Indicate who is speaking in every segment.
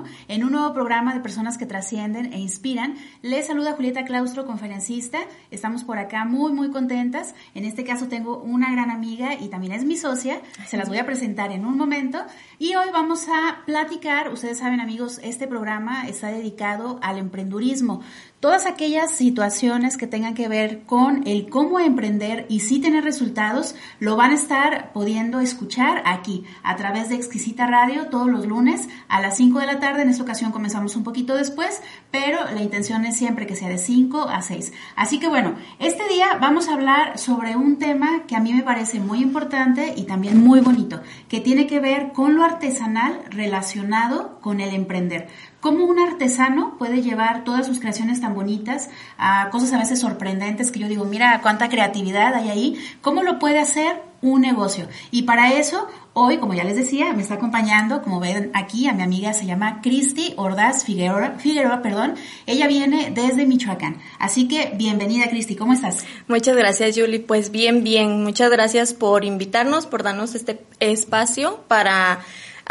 Speaker 1: 2021 en un nuevo programa de personas que trascienden e inspiran. Les saluda Julieta Claustro, conferencista. Estamos por acá muy, muy contentas. En este caso tengo una gran amiga y también es mi socia. Se las voy a presentar en un momento. Y hoy vamos a platicar, ustedes saben amigos, este programa está dedicado al emprendurismo todas aquellas situaciones que tengan que ver con el cómo emprender y sí tener resultados, lo van a estar pudiendo escuchar aquí a través de Exquisita Radio todos los lunes a las 5 de la tarde. En esta ocasión comenzamos un poquito después, pero la intención es siempre que sea de 5 a 6. Así que bueno, este día vamos a hablar sobre un tema que a mí me parece muy importante y también muy bonito, que tiene que ver con lo artesanal relacionado con el emprender cómo un artesano puede llevar todas sus creaciones tan bonitas a cosas a veces sorprendentes que yo digo, mira cuánta creatividad hay ahí, cómo lo puede hacer un negocio. Y para eso, hoy, como ya les decía, me está acompañando, como ven aquí, a mi amiga se llama Cristi Ordaz Figueroa, Figueroa, perdón. Ella viene desde Michoacán. Así que bienvenida, Cristi, ¿cómo estás?
Speaker 2: Muchas gracias, Julie. Pues bien, bien. Muchas gracias por invitarnos, por darnos este espacio para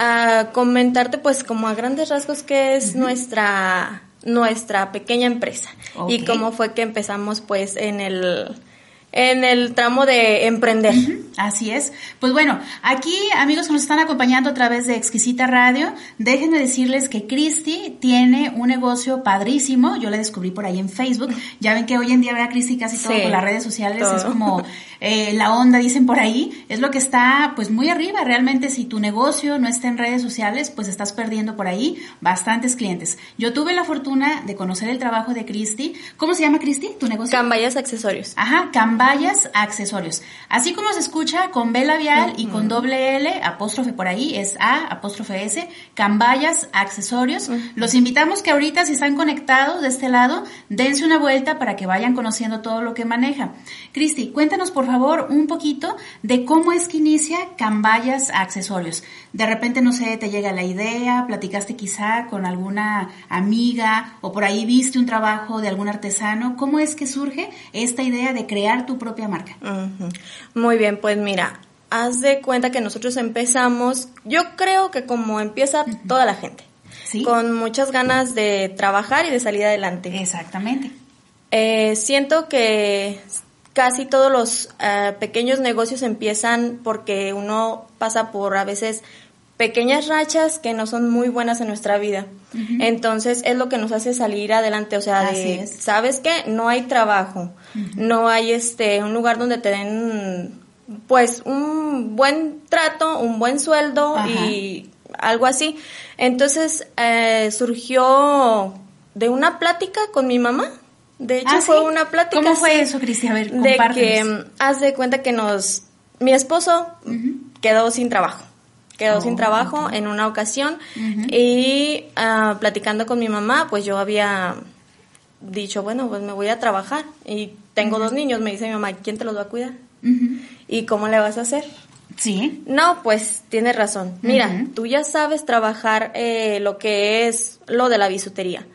Speaker 2: a comentarte pues como a grandes rasgos qué es nuestra nuestra pequeña empresa y cómo fue que empezamos pues en el en el tramo de emprender.
Speaker 1: Así es. Pues bueno, aquí amigos que nos están acompañando a través de Exquisita Radio, déjenme decirles que Cristi tiene un negocio padrísimo. Yo la descubrí por ahí en Facebook. Ya ven que hoy en día ve a Cristi casi todo por las redes sociales. Es como eh, la onda, dicen por ahí. Es lo que está pues muy arriba. Realmente si tu negocio no está en redes sociales, pues estás perdiendo por ahí bastantes clientes. Yo tuve la fortuna de conocer el trabajo de Cristi. ¿Cómo se llama Cristi? ¿Tu negocio?
Speaker 2: Cambayas Accesorios.
Speaker 1: Ajá, Cambayas Accesorios. Así como se escucha con B labial y con doble L, apóstrofe por ahí, es A, apóstrofe S, Cambayas Accesorios. Los invitamos que ahorita si están conectados de este lado, dense una vuelta para que vayan conociendo todo lo que maneja. Cristi, cuéntanos por favor un poquito de cómo es que inicia Cambayas Accesorios. De repente, no sé, te llega la idea, platicaste quizá con alguna amiga o por ahí viste un trabajo de algún artesano. ¿Cómo es que surge esta idea de crear tu propia marca?
Speaker 2: Muy bien, pues mira, haz de cuenta que nosotros empezamos, yo creo que como empieza toda la gente, con muchas ganas de trabajar y de salir adelante.
Speaker 1: Exactamente.
Speaker 2: Eh, siento que casi todos los eh, pequeños negocios empiezan porque uno pasa por a veces pequeñas rachas que no son muy buenas en nuestra vida. Entonces es lo que nos hace salir adelante, o sea, ¿sabes qué? No hay trabajo, no hay este un lugar donde te den pues un buen trato, un buen sueldo y algo así. Entonces eh, surgió de una plática con mi mamá. De hecho,
Speaker 1: ah,
Speaker 2: fue una plática.
Speaker 1: ¿Cómo fue eso, Cristi? A ver,
Speaker 2: De que mm, haz de cuenta que nos. Mi esposo quedó sin trabajo. Quedó sin oh, trabajo en una ocasión y uh, platicando con mi mamá, pues yo había dicho, bueno, pues me voy a trabajar y tengo dos niños. Me dice mi mamá, ¿quién te los va a cuidar? ¿Y cómo le vas a hacer?
Speaker 1: Sí.
Speaker 2: No, pues tienes razón. Mira, tú ya sabes trabajar eh, lo que es lo de la bisutería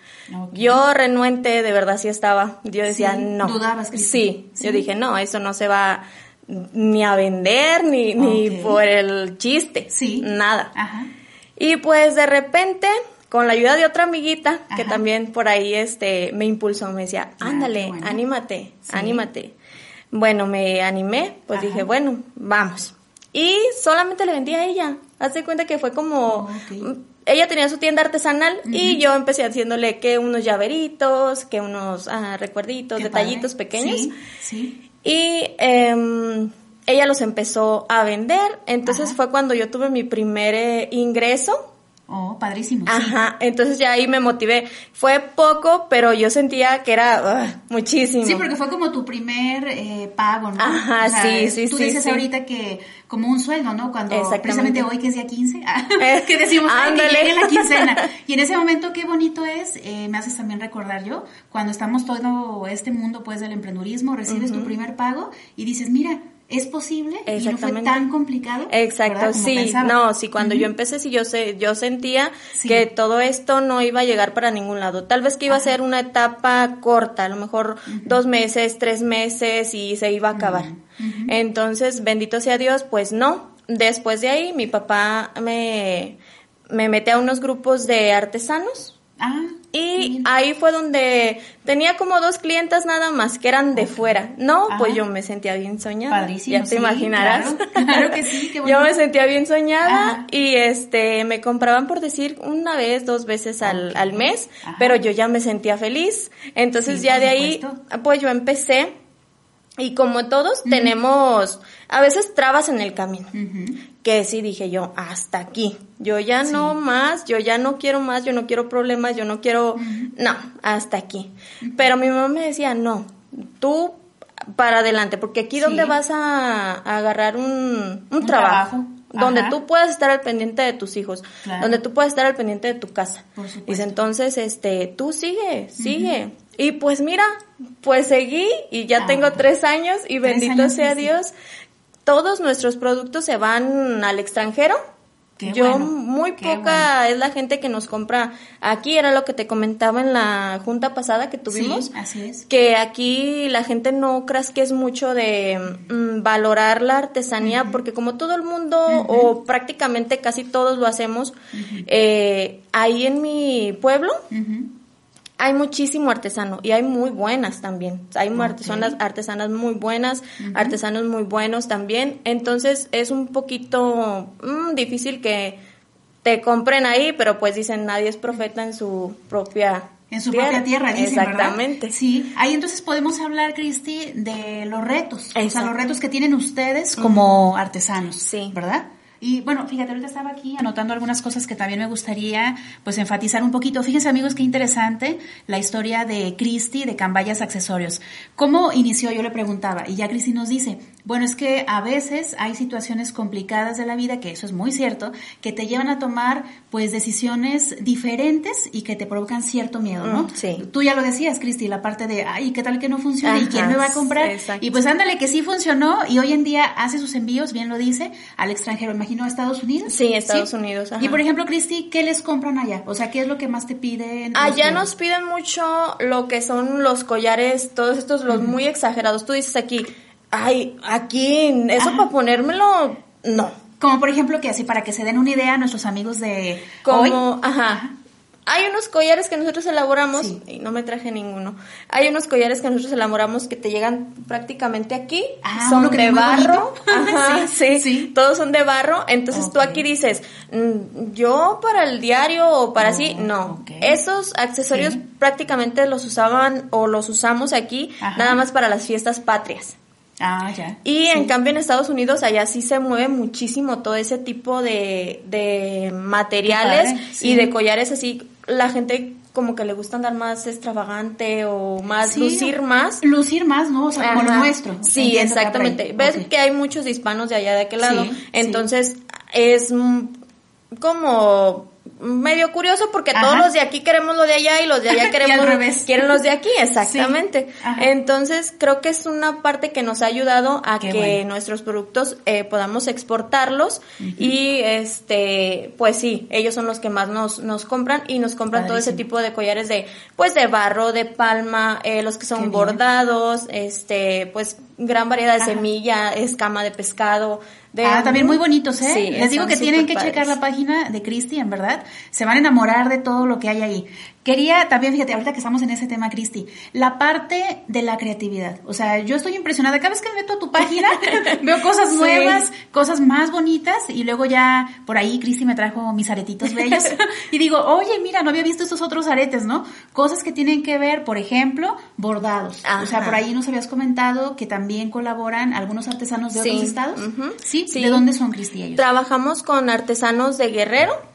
Speaker 2: Yo renuente, de verdad sí estaba. Yo decía,
Speaker 1: Sí,
Speaker 2: no.
Speaker 1: dudabas, Cristi.
Speaker 2: Sí,
Speaker 1: Sí.
Speaker 2: yo dije, no, eso no se va ni a vender, ni, ni por el chiste.
Speaker 1: Sí.
Speaker 2: Nada.
Speaker 1: Ajá.
Speaker 2: Y pues de repente, con la ayuda de otra amiguita, que también por ahí este me impulsó, me decía,
Speaker 1: Ah,
Speaker 2: ándale,
Speaker 1: bueno.
Speaker 2: anímate,
Speaker 1: Sí.
Speaker 2: anímate. Bueno, me animé, pues
Speaker 1: Ajá.
Speaker 2: dije, bueno, vamos. Y solamente le vendí a ella. Haz de cuenta que fue como... Ella tenía su tienda artesanal y yo empecé haciéndole que unos llaveritos, que unos ah, recuerditos,
Speaker 1: Qué
Speaker 2: detallitos
Speaker 1: padre.
Speaker 2: pequeños.
Speaker 1: Sí, sí.
Speaker 2: Y em, ella los empezó a vender. Entonces
Speaker 1: Ajá.
Speaker 2: fue cuando yo tuve mi primer eh, ingreso.
Speaker 1: Oh, padrísimo. sí.
Speaker 2: Ajá, entonces ya ahí me motivé. Fue poco, pero yo sentía que era ugh, muchísimo.
Speaker 1: Sí, porque fue como tu primer eh, pago, ¿no?
Speaker 2: Ajá, sí, sí,
Speaker 1: Tú
Speaker 2: sí,
Speaker 1: dices
Speaker 2: sí.
Speaker 1: ahorita que como un sueldo, ¿no? Cuando precisamente hoy que es día 15, ah,
Speaker 2: Eh,
Speaker 1: que decimos "Ay, que
Speaker 2: ándale.
Speaker 1: llegue la quincena. Y en ese momento qué bonito es, eh, me haces también recordar yo, cuando estamos todo este mundo pues del emprendurismo, recibes tu primer pago y dices, mira, es posible y no fue tan complicado.
Speaker 2: Exacto, sí,
Speaker 1: pensaba.
Speaker 2: no, sí, cuando yo empecé sí yo sé, yo sentía
Speaker 1: Sí.
Speaker 2: que todo esto no iba a llegar para ningún lado. Tal vez que iba
Speaker 1: Ajá.
Speaker 2: a ser una etapa corta, a lo mejor dos meses, tres meses y se iba a acabar. Entonces, bendito sea Dios, pues no. Después de ahí, mi papá me, me mete a unos grupos de artesanos.
Speaker 1: Ah,
Speaker 2: Y ahí fue donde tenía como dos clientas nada más que eran de fuera. No, pues yo me sentía bien soñada.
Speaker 1: Padrísimo,
Speaker 2: Ya te
Speaker 1: sí,
Speaker 2: imaginarás.
Speaker 1: claro, claro que sí, qué
Speaker 2: yo me sentía bien soñada
Speaker 1: Ajá.
Speaker 2: y este me compraban por decir una vez, dos veces al, al mes,
Speaker 1: Ajá.
Speaker 2: pero yo ya me sentía feliz. Entonces
Speaker 1: Sí,
Speaker 2: ya de ahí,
Speaker 1: supuesto.
Speaker 2: pues yo empecé y como todos tenemos a veces trabas en el camino. Que sí dije yo, hasta aquí. Yo ya
Speaker 1: Sí.
Speaker 2: no más, yo ya no quiero más, yo no quiero problemas, yo no quiero, no, hasta aquí. Pero mi mamá me decía, no, tú para adelante, porque aquí
Speaker 1: Sí.
Speaker 2: donde vas a, a agarrar un, un,
Speaker 1: Un
Speaker 2: trabajo,
Speaker 1: trabajo.
Speaker 2: donde
Speaker 1: Ajá.
Speaker 2: tú puedas estar al pendiente de tus hijos,
Speaker 1: Claro.
Speaker 2: donde tú puedas estar al pendiente de tu casa. Dice, entonces, este, tú sigue, sigue. Y pues mira, pues seguí y ya
Speaker 1: Ah,
Speaker 2: tengo tres años y bendito
Speaker 1: años,
Speaker 2: sea
Speaker 1: sí.
Speaker 2: Todos nuestros productos se van al extranjero.
Speaker 1: Qué
Speaker 2: Yo
Speaker 1: bueno,
Speaker 2: muy poca es la gente que nos compra aquí, era lo que te comentaba en la junta pasada que tuvimos.
Speaker 1: Sí, así es.
Speaker 2: Que aquí la gente no creas que es mucho de mm, valorar la artesanía, porque como todo el mundo, o prácticamente casi todos lo hacemos, eh, ahí en mi pueblo. Hay muchísimo artesano y hay muy buenas también. Hay artesanas, artesanas muy buenas, artesanos muy buenos también. Entonces es un poquito mm, difícil que te compren ahí, pero pues dicen nadie es profeta en su propia
Speaker 1: En su propia tierra, dicen, ¿verdad?
Speaker 2: Exactamente.
Speaker 1: Sí, ahí entonces podemos hablar, Cristi, de los retos. O sea, los retos que tienen ustedes como artesanos.
Speaker 2: Sí.
Speaker 1: ¿Verdad? Y bueno, fíjate, ahorita estaba aquí anotando algunas cosas que también me gustaría pues enfatizar un poquito. Fíjense amigos, qué interesante la historia de Cristi de Cambayas Accesorios. ¿Cómo inició? Yo le preguntaba y ya Cristi nos dice, bueno, es que a veces hay situaciones complicadas de la vida, que eso es muy cierto, que te llevan a tomar pues decisiones diferentes y que te provocan cierto miedo, ¿no?
Speaker 2: Mm, sí.
Speaker 1: Tú ya lo decías, Cristi, la parte de, ay, ¿qué tal que no funciona? ¿Y quién me va a comprar?
Speaker 2: exacto.
Speaker 1: Y pues ándale, que sí funcionó y hoy en día hace sus envíos, bien lo dice, al extranjero, imagino Estados Unidos.
Speaker 2: Sí, Estados Unidos, ajá.
Speaker 1: Y por ejemplo, Cristi, ¿qué les compran allá? O sea, ¿qué es lo que más te piden?
Speaker 2: Allá
Speaker 1: Este,
Speaker 2: nos piden mucho lo que son los collares, todos estos, los muy exagerados. Tú dices aquí, ay, aquí, eso
Speaker 1: Ajá.
Speaker 2: para ponérmelo, no.
Speaker 1: Como por ejemplo, que así para que se den una idea a nuestros amigos de
Speaker 2: Como,
Speaker 1: hoy.
Speaker 2: ajá. Hay unos collares que nosotros elaboramos,
Speaker 1: Sí.
Speaker 2: y no me traje ninguno. Hay unos collares que nosotros elaboramos que te llegan prácticamente aquí.
Speaker 1: Ah,
Speaker 2: son de barro. Ajá,
Speaker 1: Sí,
Speaker 2: sí,
Speaker 1: sí.
Speaker 2: Todos son de barro. Entonces tú aquí dices, mm, yo para el diario o para así,
Speaker 1: Oh,
Speaker 2: no. Esos accesorios prácticamente los usaban o los usamos aquí
Speaker 1: Ajá.
Speaker 2: nada más para las fiestas patrias.
Speaker 1: Ah, ya.
Speaker 2: Y
Speaker 1: Sí.
Speaker 2: en cambio en Estados Unidos allá sí se mueve muchísimo todo ese tipo de, de materiales
Speaker 1: sí.
Speaker 2: y de collares así. La gente como que le gusta andar más extravagante o más
Speaker 1: Sí,
Speaker 2: lucir más.
Speaker 1: Lucir más, ¿no? O sea, como lo nuestro.
Speaker 2: Sí,
Speaker 1: que
Speaker 2: exactamente. Ves que hay muchos hispanos de allá de aquel lado.
Speaker 1: Sí, sí.
Speaker 2: Entonces es como medio curioso porque todos los de aquí queremos lo de allá y los de allá queremos quieren los de aquí, exactamente. Entonces, creo que es una parte que nos ha ayudado a que nuestros productos eh, podamos exportarlos y este, pues sí, ellos son los que más nos, nos compran y nos compran todo ese tipo de collares de, pues de barro, de palma, eh, los que son bordados, este, pues gran variedad de semilla, escama de pescado,
Speaker 1: ah, también muy bonitos, ¿eh? Les digo que tienen que checar la página de Cristi, en verdad. Se van a enamorar de todo lo que hay ahí. Quería también, fíjate, ahorita que estamos en ese tema, Cristi, la parte de la creatividad. O sea, yo estoy impresionada. Cada vez que me meto a tu página, veo cosas nuevas, cosas más bonitas, y luego ya por ahí Cristi me trajo mis aretitos bellos. y digo, oye, mira, no había visto estos otros aretes, ¿no? Cosas que tienen que ver, por ejemplo, bordados. O sea, por ahí nos habías comentado que también colaboran algunos artesanos de otros estados. Sí, ¿De dónde son, Cristi,
Speaker 2: Trabajamos con artesanos de Guerrero.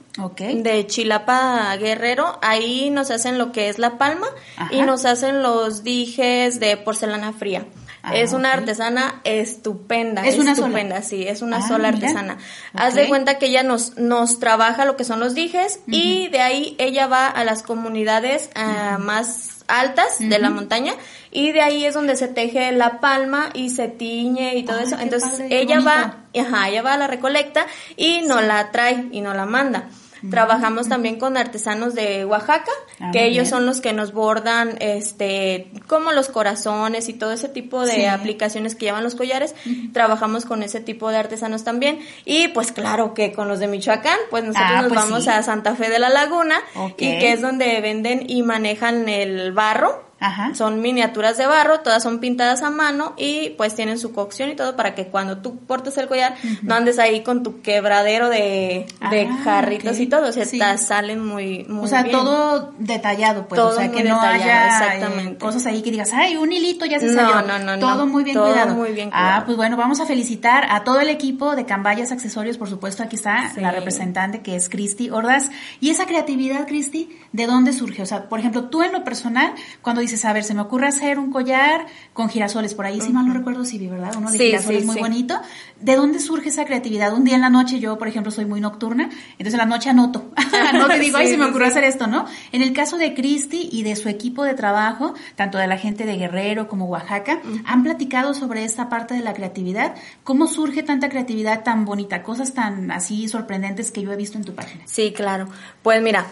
Speaker 2: De Chilapa Guerrero, ahí nos hacen lo que es la palma y nos hacen los dijes de porcelana fría. Ah, es una artesana estupenda. Es una estupenda, sí, es una ah, sola artesana. Haz de cuenta que ella nos, nos trabaja lo que son los dijes y de ahí ella va a las comunidades ah, más altas de la montaña y de ahí es donde se teje la palma y se tiñe y todo eso. Entonces ella va, ajá, ella va a la recolecta y no la trae y no la manda. Trabajamos también con artesanos de Oaxaca, ah, que ellos son los que nos bordan, este, como los corazones y todo ese tipo de aplicaciones que llevan los collares. Trabajamos con ese tipo de artesanos también. Y pues claro que con los de Michoacán, pues nosotros ah, nos pues vamos a Santa Fe de la Laguna, y que es donde venden y manejan el barro Ajá. Son miniaturas de barro, todas son pintadas a mano y pues tienen su cocción y todo para que cuando tú portes el collar no andes ahí con tu quebradero de, de ah, jarritos y todo, o sea, salen muy, muy
Speaker 1: O sea, todo detallado, pues, o sea, que no haya eh, exactamente. cosas ahí que digas, ay, un hilito ya se salió. No, no, no. Todo muy bien todo cuidado. muy bien ah, cuidado. Ah, pues bueno, vamos a felicitar a todo el equipo de Cambayas Accesorios, por supuesto, aquí está la representante que es Cristi Ordaz. Y esa creatividad, Cristi, ¿de dónde surge? O sea, por ejemplo, tú en lo personal, cuando dices, a ver, se me ocurre hacer un collar con girasoles, por ahí, si mal no recuerdo, sí vi, ¿verdad? Uno de girasoles muy bonito. ¿De dónde surge esa creatividad? Un día en la noche, yo, por ejemplo, soy muy nocturna, entonces en la noche anoto, no te digo, ay, se me ocurrió hacer esto, ¿no? En el caso de Cristi y de su equipo de trabajo, tanto de la gente de Guerrero como Oaxaca, han platicado sobre esta parte de la creatividad. ¿Cómo surge tanta creatividad tan bonita? Cosas tan así sorprendentes que yo he visto en tu página.
Speaker 2: Sí, claro. Pues mira,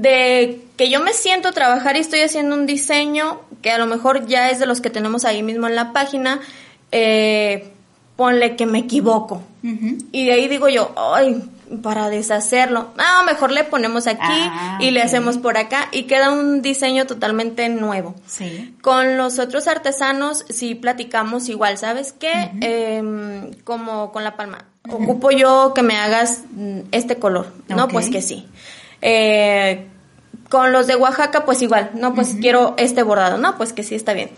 Speaker 2: de que yo me siento a trabajar y estoy haciendo un diseño que a lo mejor ya es de los que tenemos ahí mismo en la página, eh, ponle que me equivoco. Y de ahí digo yo, ay, para deshacerlo, ah, mejor le ponemos aquí ah, y le hacemos por acá y queda un diseño totalmente nuevo. Sí. Con los otros artesanos sí platicamos igual, ¿sabes qué? Em, como con la palma. Ocupo yo que me hagas mm, este color, ¿no? Pues que sí. Eh, con los de Oaxaca, pues igual, no, pues quiero este bordado, no, pues que sí está bien.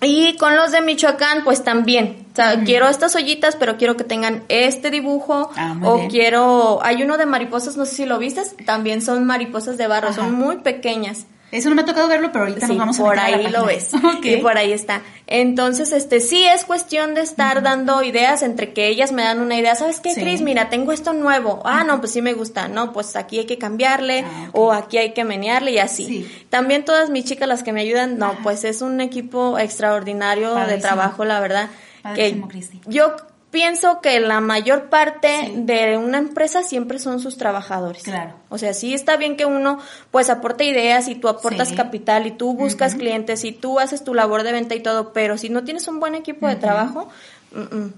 Speaker 2: Y con los de Michoacán, pues también. O sea, quiero estas ollitas, pero quiero que tengan este dibujo. Ah, o quiero. Hay uno de mariposas, no sé si lo viste. También son mariposas de barro, son muy pequeñas.
Speaker 1: Eso no me ha tocado verlo, pero ahorita nos vamos a
Speaker 2: por ahí lo ves. Y por ahí está. Entonces, este, sí es cuestión de estar dando ideas entre que ellas me dan una idea. ¿Sabes qué, Cris? Mira, tengo esto nuevo. Ah, no, pues sí me gusta. No, pues aquí hay que cambiarle ah, o aquí hay que menearle y así. También todas mis chicas las que me ayudan, no, pues es un equipo extraordinario de trabajo, la verdad. que yo pienso que la mayor parte de una empresa siempre son sus trabajadores. Claro. O sea, sí está bien que uno pues aporte ideas y tú aportas capital y tú buscas clientes y tú haces tu labor de venta y todo, pero si no tienes un buen equipo de trabajo,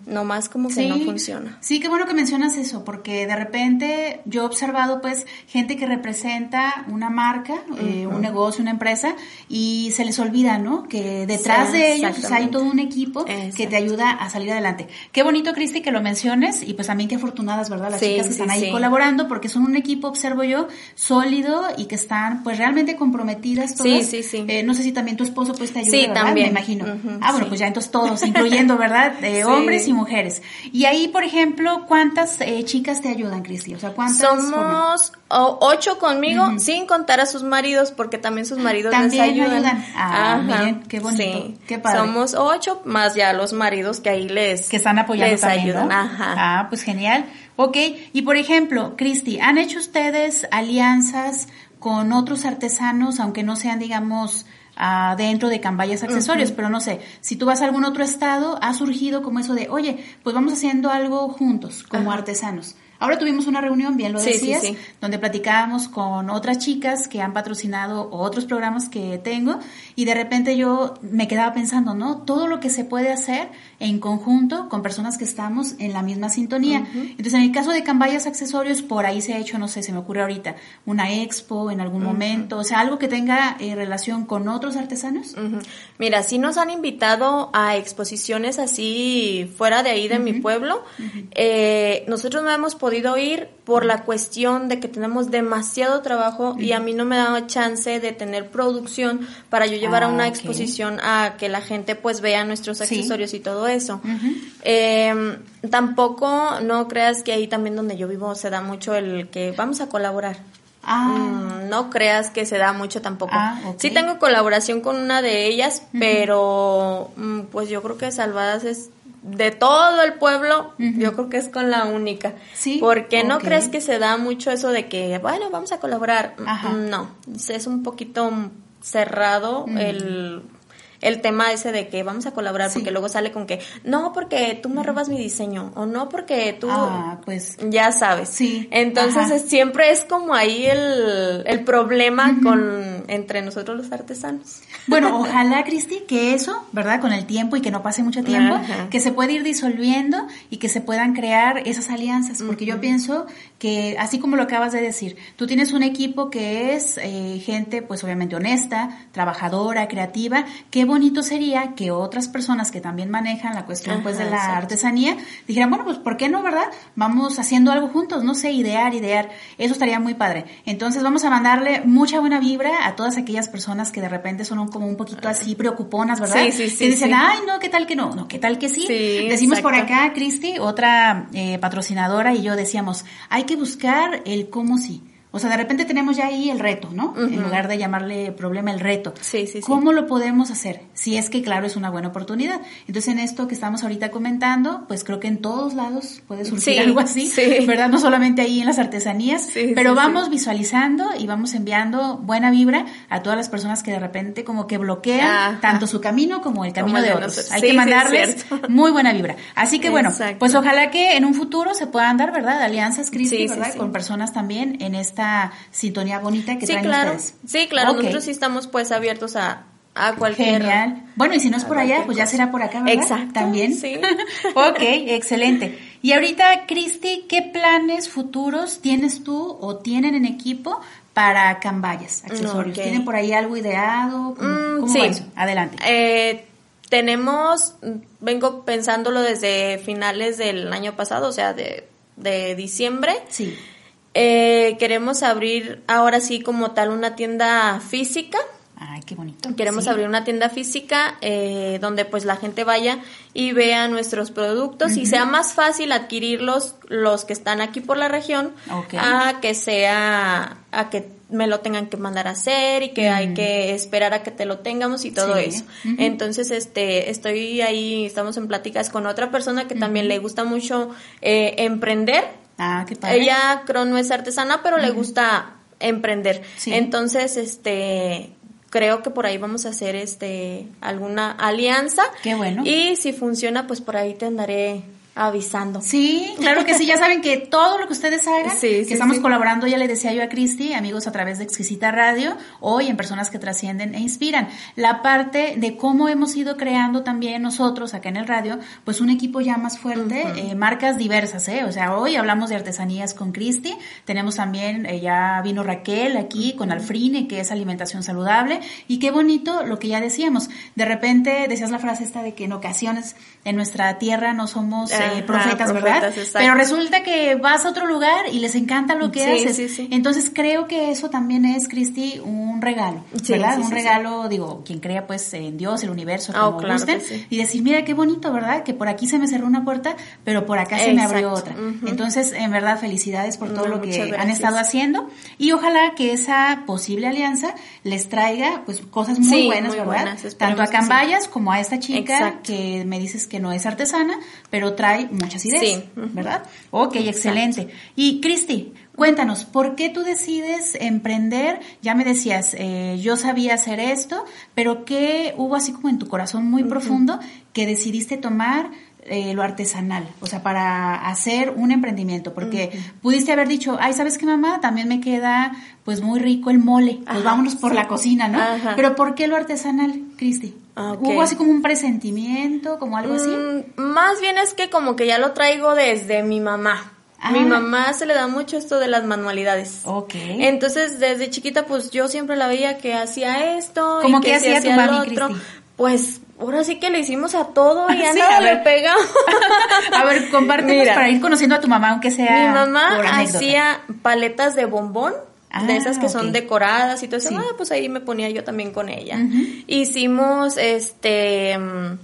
Speaker 2: no más como que no funciona.
Speaker 1: Sí, qué bueno que mencionas eso, porque de repente yo he observado pues gente que representa una marca, eh, un negocio, una empresa, y se les olvida, ¿no? Que detrás de ellos pues, hay todo un equipo que te ayuda a salir adelante. Qué bonito, Cristi, que lo menciones, y pues también qué afortunadas, ¿verdad? Las chicas que están ahí colaborando, porque son un equipo, observo yo, sólido y que están pues realmente comprometidas todas. Sí, sí, sí. Eh, no sé si también tu esposo pues te ayuda, sí, también. Me imagino. ah, bueno, pues ya entonces todos, incluyendo, ¿verdad? Eh, hombres y mujeres. Y ahí, por ejemplo, ¿cuántas eh, chicas te ayudan, Cristi? O sea, ¿cuántas?
Speaker 2: Somos ocho conmigo, sin contar a sus maridos, porque también sus maridos les ayudan.
Speaker 1: Ah, miren, qué bonito. Qué padre.
Speaker 2: Somos ocho, más ya los maridos que ahí les,
Speaker 1: que están apoyando les ayudan. Ajá. Ah, pues genial. Ok, y por ejemplo, Cristi, ¿han hecho ustedes alianzas con otros artesanos, aunque no sean, digamos, ah, dentro de Cambayas accesorios, pero no sé, si tú vas a algún otro estado, ha surgido como eso de, oye, pues vamos haciendo algo juntos, como artesanos. Ahora tuvimos una reunión, bien lo
Speaker 2: Sí, sí,
Speaker 1: decías,
Speaker 2: sí.
Speaker 1: donde platicábamos con otras chicas que han patrocinado otros programas que tengo y de repente yo me quedaba pensando, ¿no? Todo lo que se puede hacer en conjunto con personas que estamos en la misma sintonía. Entonces, en el caso de Cambayas Accesorios, por ahí se ha hecho, no sé, se me ocurre ahorita, una expo en algún momento, o sea, algo que tenga eh, relación con otros artesanos.
Speaker 2: Ujú. Mira, sí nos han invitado a exposiciones así fuera de ahí de mi pueblo. Eh, nosotros no hemos podido ir por la cuestión de que tenemos demasiado trabajo y a mí no me da chance de tener producción para yo llevar a
Speaker 1: Ah,
Speaker 2: una exposición a que la gente pues vea nuestros
Speaker 1: Sí.
Speaker 2: accesorios y todo eso. Eh, tampoco no creas que ahí también donde yo vivo se da mucho el que vamos a colaborar.
Speaker 1: Ah,
Speaker 2: Mm, no creas que se da mucho tampoco.
Speaker 1: Ah.
Speaker 2: Sí tengo colaboración con una de ellas, pero mm, pues yo creo que Salvadas es de todo el pueblo, yo creo que es con la única.
Speaker 1: Sí,
Speaker 2: Porque no crees que se da mucho eso de que, bueno, vamos a colaborar. Mm,
Speaker 1: Ajá.
Speaker 2: No, es un poquito cerrado el el tema ese de que vamos a colaborar
Speaker 1: Sí.
Speaker 2: porque luego sale con que no porque tú me robas mi diseño o no porque tú
Speaker 1: Ah, pues
Speaker 2: ya sabes.
Speaker 1: Sí,
Speaker 2: Entonces es- siempre es como ahí el, el problema con entre nosotros los artesanos.
Speaker 1: Bueno, ojalá, Cristi, que eso, ¿verdad? Con el tiempo y que no pase mucho tiempo, que se pueda ir disolviendo y que se puedan crear esas alianzas, porque yo pienso que, así como lo acabas de decir, tú tienes un equipo que es eh, gente, pues obviamente honesta, trabajadora, creativa, qué bonito sería que otras personas que también manejan la cuestión, pues, de la
Speaker 2: exacto.
Speaker 1: artesanía, dijeran, bueno, pues, ¿por qué no, verdad? Vamos haciendo algo juntos, no sé, idear, idear, eso estaría muy padre. Entonces vamos a mandarle mucha buena vibra a todas aquellas personas que de repente son un- como un poquito así preocuponas, ¿verdad?
Speaker 2: Sí, sí, sí,
Speaker 1: Que dicen,
Speaker 2: sí.
Speaker 1: ay, no, ¿qué tal que no? No, ¿qué tal que sí?
Speaker 2: Sí,
Speaker 1: Decimos por acá, Cristi, otra eh, patrocinadora y yo decíamos, hay que buscar el cómo sí. O sea, de repente tenemos ya ahí el reto, ¿no? En lugar de llamarle problema el reto.
Speaker 2: Sí, sí, sí.
Speaker 1: ¿Cómo lo podemos hacer? Si es que, claro, es una buena oportunidad. Entonces, en esto que estamos ahorita comentando, pues creo que en todos lados puede surgir
Speaker 2: Sí,
Speaker 1: algo así,
Speaker 2: sí.
Speaker 1: ¿verdad? No solamente ahí en las artesanías,
Speaker 2: Sí,
Speaker 1: pero vamos visualizando y vamos enviando buena vibra a todas las personas que de repente como que bloquean
Speaker 2: Ajá.
Speaker 1: tanto su camino como el camino
Speaker 2: Como
Speaker 1: de otros. Hay que mandarles muy buena vibra. Así que bueno,
Speaker 2: Exacto.
Speaker 1: pues ojalá que en un futuro se puedan dar, ¿verdad? Alianzas,
Speaker 2: sí,
Speaker 1: ¿verdad? Con personas también en esta sintonía bonita que
Speaker 2: Sí,
Speaker 1: traen
Speaker 2: claro.
Speaker 1: ustedes.
Speaker 2: Sí, claro, nosotros sí estamos pues abiertos a, a cualquier
Speaker 1: Genial. Bueno, y si no es por allá, pues ya será por acá, ¿verdad?
Speaker 2: Exacto,
Speaker 1: También.
Speaker 2: sí.
Speaker 1: ok, excelente. Y ahorita, Cristi, ¿qué planes futuros tienes tú o tienen en equipo para Cambayas, accesorios? ¿Tienen por ahí algo ideado? ¿Cómo,
Speaker 2: Mm,
Speaker 1: cómo
Speaker 2: sí.
Speaker 1: va eso? Adelante.
Speaker 2: Eh, tenemos, vengo pensándolo desde finales del año pasado, o sea, de, de diciembre.
Speaker 1: Sí.
Speaker 2: Eh, queremos abrir ahora sí como tal una tienda física.
Speaker 1: Ay, qué bonito.
Speaker 2: Queremos
Speaker 1: Sí.
Speaker 2: abrir una tienda física eh, donde pues la gente vaya y vea nuestros productos y sea más fácil adquirirlos los que están aquí por la región a que sea a que me lo tengan que mandar a hacer y que hay que esperar a que te lo tengamos y todo
Speaker 1: Sí.
Speaker 2: eso. Entonces, este, estoy ahí, estamos en pláticas con otra persona que también le gusta mucho eh, emprender
Speaker 1: Ah, qué padre.
Speaker 2: ella creo no es artesana, pero le gusta emprender.
Speaker 1: Sí.
Speaker 2: Entonces, este creo que por ahí vamos a hacer este alguna alianza.
Speaker 1: Qué bueno.
Speaker 2: Y si funciona, pues por ahí te andaré avisando.
Speaker 1: Sí, claro que sí, ya saben que todo lo que ustedes hagan,
Speaker 2: Sí,
Speaker 1: que
Speaker 2: sí,
Speaker 1: estamos
Speaker 2: sí.
Speaker 1: colaborando, ya le decía yo a Cristi, amigos a través de Exquisita Radio, hoy en Personas que Trascienden e Inspiran. La parte de cómo hemos ido creando también nosotros acá en el radio, pues un equipo ya más fuerte, eh, marcas diversas, ¿eh? O sea, hoy hablamos de artesanías con Cristi, tenemos también, eh, ya vino Raquel aquí con Alfrine, que es alimentación saludable, y qué bonito lo que ya decíamos. De repente decías la frase esta de que en ocasiones en nuestra tierra no somos eh,
Speaker 2: Ajá,
Speaker 1: profetas, ¿verdad?
Speaker 2: profetas, exacto.
Speaker 1: Pero resulta que vas a otro lugar y les encanta lo que
Speaker 2: Sí,
Speaker 1: haces.
Speaker 2: sí, sí.
Speaker 1: Entonces creo que eso también es, Cristi, un regalo,
Speaker 2: Sí,
Speaker 1: ¿verdad? un regalo, digo, quien crea pues en Dios, el universo,
Speaker 2: Ah,
Speaker 1: como
Speaker 2: claro
Speaker 1: gusten, y decir, mira qué bonito, ¿verdad? Que por aquí se me cerró una puerta, pero por acá se me abrió otra.
Speaker 2: Exacto, ujú.
Speaker 1: Entonces, en verdad, felicidades por todo
Speaker 2: No,
Speaker 1: lo que han estado haciendo y ojalá que esa posible alianza les traiga pues cosas muy buenas,
Speaker 2: muy
Speaker 1: ¿verdad?
Speaker 2: buenas,
Speaker 1: Tanto a. Cambayas como a esta chica
Speaker 2: Exacto.
Speaker 1: que me dices que no es artesana, pero trae trae muchas ideas,
Speaker 2: Sí.
Speaker 1: ¿verdad? Ok, excelente. Y Cristi, cuéntanos, ¿por qué tú decides emprender? Ya me decías, eh, yo sabía hacer esto, pero ¿qué hubo así como en tu corazón muy profundo que decidiste tomar? Eh, lo artesanal, o sea, para hacer un emprendimiento, porque pudiste haber dicho, ay, ¿sabes qué, mamá? También me queda, pues, muy rico el mole, pues
Speaker 2: Ajá,
Speaker 1: vámonos por
Speaker 2: sí.
Speaker 1: la cocina, ¿no?
Speaker 2: Ajá.
Speaker 1: Pero ¿por qué lo artesanal, Cristi?
Speaker 2: Ah.
Speaker 1: ¿Hubo así como un presentimiento, como algo así?
Speaker 2: Mm, más bien es que como que ya lo traigo desde mi mamá.
Speaker 1: Ah.
Speaker 2: Mi mamá se le da mucho esto de las manualidades.
Speaker 1: Ok.
Speaker 2: Entonces, desde chiquita, pues yo siempre la veía que hacía esto.
Speaker 1: ¿Cómo
Speaker 2: y que se
Speaker 1: hacía tu mami,
Speaker 2: otro. Pues ahora sí que le hicimos a todo y a
Speaker 1: Sí,
Speaker 2: nada
Speaker 1: a ver.
Speaker 2: le pegamos.
Speaker 1: A ver, compártenos
Speaker 2: Mira.
Speaker 1: para ir conociendo a tu mamá, aunque sea
Speaker 2: Mi mamá hacía paletas de bombón.
Speaker 1: Ah,
Speaker 2: de esas que son decoradas y todo eso,
Speaker 1: Sí.
Speaker 2: ah, pues ahí me ponía yo también con ella. Hicimos, este, mm,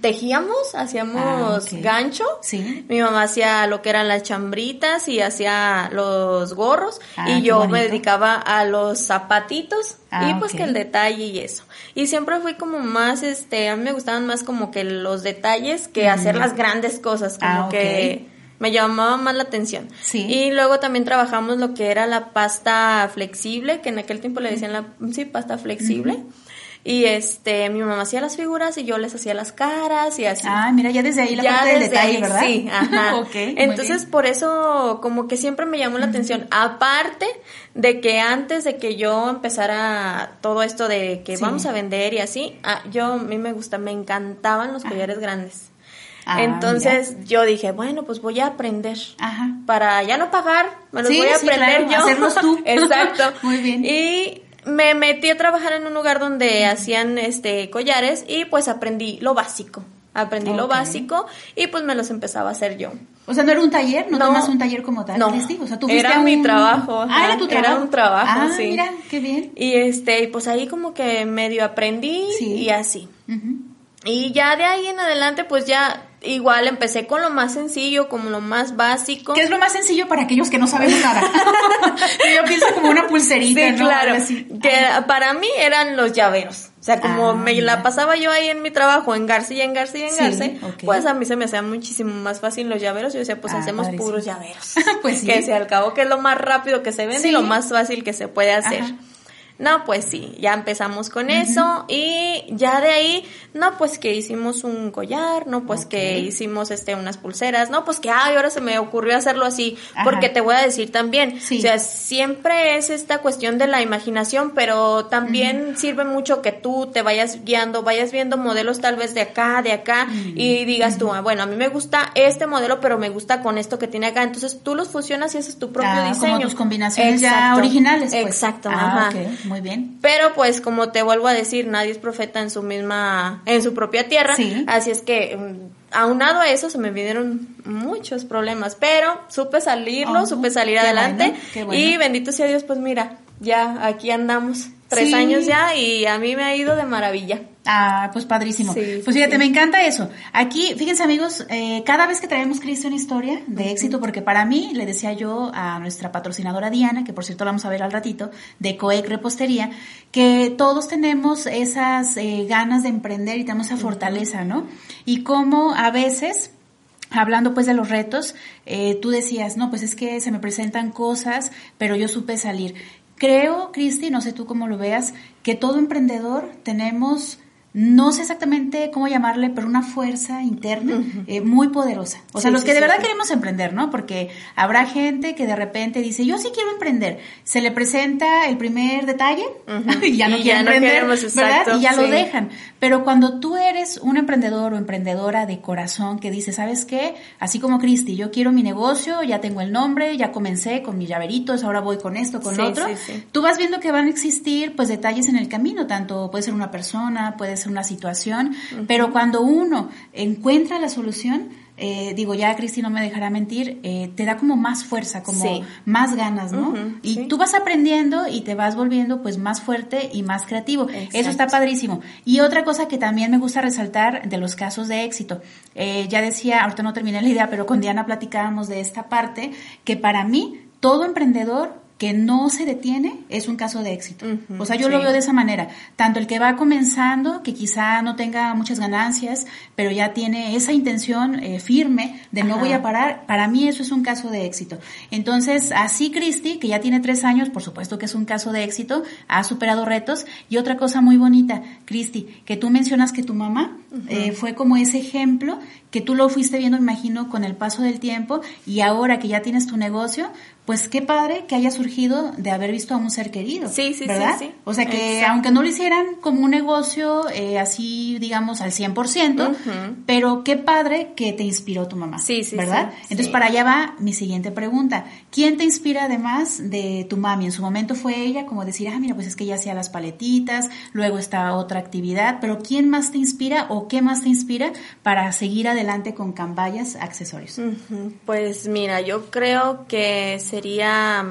Speaker 2: tejíamos, hacíamos
Speaker 1: Ah,
Speaker 2: gancho.
Speaker 1: Sí.
Speaker 2: Mi mamá hacía lo que eran las chambritas y hacía los gorros
Speaker 1: Ah,
Speaker 2: y yo me dedicaba a los zapatitos
Speaker 1: Ah,
Speaker 2: y pues que el detalle y eso. Y siempre fui como más, este, a mí me gustaban más como que los detalles que hacer las grandes cosas, como que me llamaba más la atención.
Speaker 1: Sí.
Speaker 2: Y luego también trabajamos lo que era la pasta flexible, que en aquel tiempo le decían la, sí, pasta flexible. Y este, mi mamá hacía las figuras y yo les hacía las caras y así.
Speaker 1: Ah, mira, ya desde ahí la
Speaker 2: Ya
Speaker 1: parte del detalle,
Speaker 2: ahí,
Speaker 1: ¿verdad?
Speaker 2: Sí, ajá.
Speaker 1: ok. muy
Speaker 2: Entonces, por eso, como que siempre me llamó la atención. Aparte de que antes de que yo empezara todo esto de que
Speaker 1: Sí.
Speaker 2: vamos a vender y así, ah, yo, a mí me gusta, me encantaban los collares grandes.
Speaker 1: Ah,
Speaker 2: Entonces, yo dije, bueno, pues voy a aprender.
Speaker 1: Ajá.
Speaker 2: Para ya no pagar, me los
Speaker 1: Sí,
Speaker 2: voy a
Speaker 1: sí,
Speaker 2: aprender
Speaker 1: claro,
Speaker 2: yo.
Speaker 1: hacerlos tú.
Speaker 2: Exacto.
Speaker 1: Muy bien.
Speaker 2: Y me metí a trabajar en un lugar donde hacían este collares y pues aprendí lo básico. Aprendí lo básico y pues me los empezaba a hacer yo.
Speaker 1: O sea, ¿no era un taller? ¿No,
Speaker 2: No.
Speaker 1: tomas un taller como tal,
Speaker 2: No.
Speaker 1: O sea, tú
Speaker 2: Era
Speaker 1: un...
Speaker 2: mi trabajo,
Speaker 1: Ah, era tu
Speaker 2: Era
Speaker 1: trabajo.
Speaker 2: un trabajo,
Speaker 1: ah,
Speaker 2: sí.
Speaker 1: mira, qué bien.
Speaker 2: Y este, y pues ahí como que medio aprendí
Speaker 1: Sí.
Speaker 2: y así. Y ya de ahí en adelante pues ya igual empecé con lo más sencillo, como lo más básico.
Speaker 1: ¿Qué es lo más sencillo para aquellos que no sabemos nada? yo pienso como una pulserita,
Speaker 2: Sí,
Speaker 1: ¿no?
Speaker 2: claro.
Speaker 1: Así.
Speaker 2: Que para mí eran los llaveros. O sea, como
Speaker 1: Ah,
Speaker 2: me la pasaba yo ahí en mi trabajo, en García y en García y en
Speaker 1: Sí,
Speaker 2: García, pues a mí se me hacía muchísimo más fácil los llaveros. Yo decía, pues
Speaker 1: Ah,
Speaker 2: hacemos
Speaker 1: padrísimo.
Speaker 2: puros llaveros.
Speaker 1: Pues sí.
Speaker 2: Que si al cabo que es lo más rápido que se vende
Speaker 1: Sí.
Speaker 2: y lo más fácil que se puede hacer.
Speaker 1: Ajá.
Speaker 2: No, pues sí, ya empezamos con eso y ya de ahí, no, pues que hicimos un collar, no, pues que hicimos este unas pulseras, no, pues que ay, ahora se me ocurrió hacerlo así,
Speaker 1: Ajá.
Speaker 2: porque te voy a decir también,
Speaker 1: Sí.
Speaker 2: o sea, siempre es esta cuestión de la imaginación, pero también sirve mucho que tú te vayas guiando, vayas viendo modelos tal vez de acá, de acá y digas tú, ah, bueno, a mí me gusta este modelo, pero me gusta con esto que tiene acá, entonces tú los fusionas y haces tu propio
Speaker 1: Ah,
Speaker 2: diseño.
Speaker 1: Como tus combinaciones ya
Speaker 2: Exacto.
Speaker 1: originales. Pues.
Speaker 2: Exacto,
Speaker 1: Ah,
Speaker 2: ajá.
Speaker 1: Muy bien.
Speaker 2: Pero pues como te vuelvo a decir, nadie es profeta en su misma, en su propia tierra.
Speaker 1: Sí.
Speaker 2: Así es que mm, aunado a eso se me vinieron muchos problemas, pero supe salirlo,
Speaker 1: Oh,
Speaker 2: supe salir adelante
Speaker 1: bueno.
Speaker 2: y bendito sea Dios, pues mira, ya aquí andamos tres
Speaker 1: Sí.
Speaker 2: años ya y a mí me ha ido de maravilla.
Speaker 1: Ah, pues padrísimo.
Speaker 2: Sí,
Speaker 1: pues fíjate,
Speaker 2: sí.
Speaker 1: me encanta eso. Aquí, fíjense amigos, eh, cada vez que traemos Cristo una historia de éxito, porque para mí, le decía yo a nuestra patrocinadora Diana, que por cierto la vamos a ver al ratito, de Coec Repostería, que todos tenemos esas eh, ganas de emprender y tenemos esa fortaleza, ¿no? Y cómo a veces Hablando pues de los retos, eh, tú decías, no, pues es que se me presentan cosas, pero yo supe salir. Creo, Cristi, no sé tú cómo lo veas, que todo emprendedor tenemos, no sé exactamente cómo llamarle, pero una fuerza interna eh, muy poderosa. O sea, los
Speaker 2: sí,
Speaker 1: que de
Speaker 2: sí,
Speaker 1: verdad queremos emprender, ¿no? Porque habrá gente que de repente dice, yo sí quiero emprender. Se le presenta el primer detalle y ya no quiere
Speaker 2: ya no
Speaker 1: emprender,
Speaker 2: queremos,
Speaker 1: ¿verdad? Y ya lo dejan. Pero cuando tú eres un emprendedor o emprendedora de corazón que dice, ¿sabes qué? Así como Cristi, yo quiero mi negocio, ya tengo el nombre, ya comencé con mis llaveritos, ahora voy con esto, con lo otro.
Speaker 2: sí, sí.
Speaker 1: Tú vas viendo que van a existir pues detalles en el camino, tanto puede ser una persona, puede ser una situación, pero cuando uno encuentra la solución, eh, digo, ya Cristi no me dejará mentir, eh, te da como más fuerza, como
Speaker 2: Sí.
Speaker 1: más ganas, ¿no? Y
Speaker 2: sí.
Speaker 1: tú vas aprendiendo y te vas volviendo pues más fuerte y más creativo. Eso está padrísimo. Y otra cosa que también me gusta resaltar de los casos de éxito, eh, ya decía, ahorita no terminé la idea, pero con Diana platicábamos de esta parte, que para mí todo emprendedor que no se detiene es un caso de éxito. o sea, yo lo veo de esa manera. Tanto el que va comenzando, que quizá no tenga muchas ganancias, pero ya tiene esa intención eh, firme de no voy a parar, para mí eso es un caso de éxito. Entonces, así Cristi, que ya tiene tres años, por supuesto que es un caso de éxito, ha superado retos. Y otra cosa muy bonita, Cristi, que tú mencionas que tu mamá eh, fue como ese ejemplo que tú lo fuiste viendo, imagino, con el paso del tiempo y ahora que ya tienes tu negocio, pues qué padre que haya surgido de haber visto a un ser querido.
Speaker 2: Sí, sí,
Speaker 1: ¿verdad?
Speaker 2: sí, sí.
Speaker 1: O sea que aunque no lo hicieran como un negocio eh, así, digamos, al 100%, pero qué padre que te inspiró tu mamá.
Speaker 2: Sí, sí,
Speaker 1: ¿Verdad?
Speaker 2: sí,
Speaker 1: Entonces para allá va mi siguiente pregunta. ¿Quién te inspira además de tu mami? En su momento fue ella, como decir, ah, mira, pues es que ella hacía las paletitas, luego está otra actividad, pero ¿quién más te inspira o qué más te inspira para seguir adelante con Cambayas Accesorios?
Speaker 2: Pues mira, yo creo que sería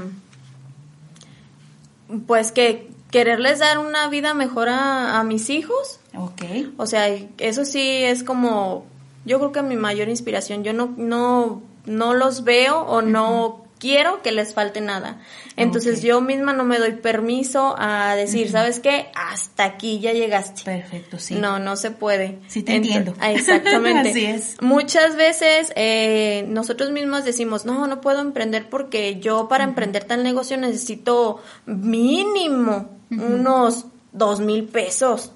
Speaker 2: pues que quererles dar una vida mejor a, mis hijos.
Speaker 1: Ok.
Speaker 2: O sea, eso sí es como, yo creo que mi mayor inspiración, yo no, no, no los veo o no quiero que les falte nada. Entonces yo misma no me doy permiso a decir, ¿sabes qué? Hasta aquí ya llegaste.
Speaker 1: Perfecto, sí.
Speaker 2: No, no se puede.
Speaker 1: Sí, te entiendo.
Speaker 2: Ah, exactamente.
Speaker 1: Así es.
Speaker 2: Muchas veces eh, nosotros mismos decimos, no, no puedo emprender porque yo para emprender tal negocio necesito mínimo unos dos mil pesos.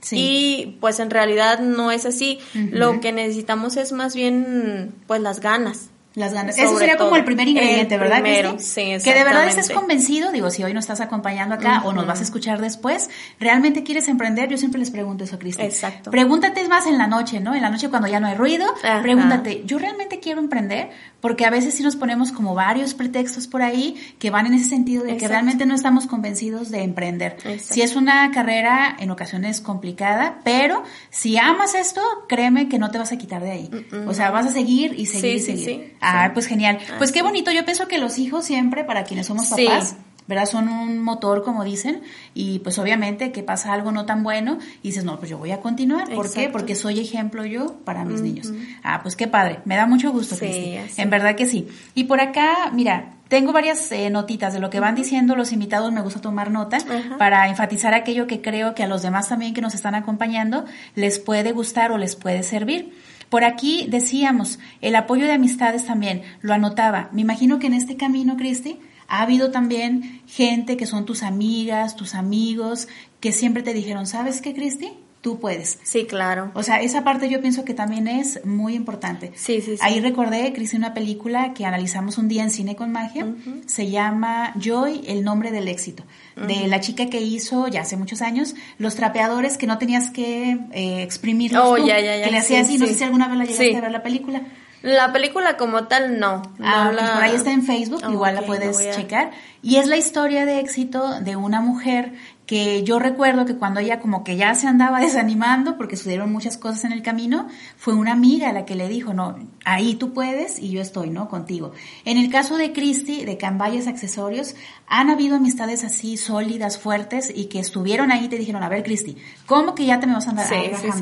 Speaker 2: Sí. Y pues en realidad no es así. Lo que necesitamos es más bien pues las ganas.
Speaker 1: Las ganas. Eso sería como el primer ingrediente, ¿verdad?
Speaker 2: Primero, sí,
Speaker 1: que de verdad estés convencido, digo, si hoy nos estás acompañando acá o nos vas a escuchar después, ¿realmente quieres emprender? Yo siempre les pregunto eso, Cristi.
Speaker 2: Exacto.
Speaker 1: Pregúntate más en la noche, ¿no? En la noche cuando ya no hay ruido, pregúntate, ¿yo realmente quiero emprender? Porque a veces sí nos ponemos como varios pretextos por ahí que van en ese sentido de que realmente no estamos convencidos de emprender. Si es una carrera en ocasiones complicada, pero si amas esto, créeme que no te vas a quitar de ahí. O sea, vas a seguir y seguir y seguir. Ah, pues genial. Pues qué bonito. Yo pienso que los hijos siempre, para quienes somos papás, ¿verdad? Son un motor, como dicen, y pues obviamente que pasa algo no tan bueno y dices, no, pues yo voy a continuar. ¿Por qué? Porque soy ejemplo yo para mis niños. Ah, pues qué padre. Me da mucho gusto, sí, En verdad que sí. Y por acá, mira, tengo varias eh, notitas de lo que van diciendo los invitados, me gusta tomar nota para enfatizar aquello que creo que a los demás también que nos están acompañando les puede gustar o les puede servir. Por aquí decíamos, el apoyo de amistades también, lo anotaba. Me imagino que en este camino, Cristi, ha habido también gente que son tus amigas, tus amigos, que siempre te dijeron, ¿sabes qué, Cristi? tú puedes.
Speaker 2: Sí, claro.
Speaker 1: O sea, esa parte yo pienso que también es muy importante.
Speaker 2: Sí, sí, sí.
Speaker 1: Ahí recordé hice una película que analizamos un día en Cine con Magia, se llama Joy, el nombre del éxito, de la chica que hizo, ya hace muchos años, los trapeadores que no tenías que eh, exprimirlos
Speaker 2: oh,
Speaker 1: tú,
Speaker 2: ya, ya, ya.
Speaker 1: que le hacía así, no sé si alguna vez la llegaste a ver la película.
Speaker 2: La película como tal, no.
Speaker 1: ah, pues por ahí está en Facebook, igual la puedes checar. Y es la historia de éxito de una mujer que yo recuerdo que cuando ella como que ya se andaba desanimando porque sucedieron muchas cosas en el camino, fue una amiga la que le dijo, no, ahí tú puedes y yo estoy, ¿no? Contigo. En el caso de Christy, de Cambayas Accesorios, han habido amistades así sólidas, fuertes y que estuvieron ahí y te dijeron, a ver Christy, ¿cómo que ya te me vas a andar sí,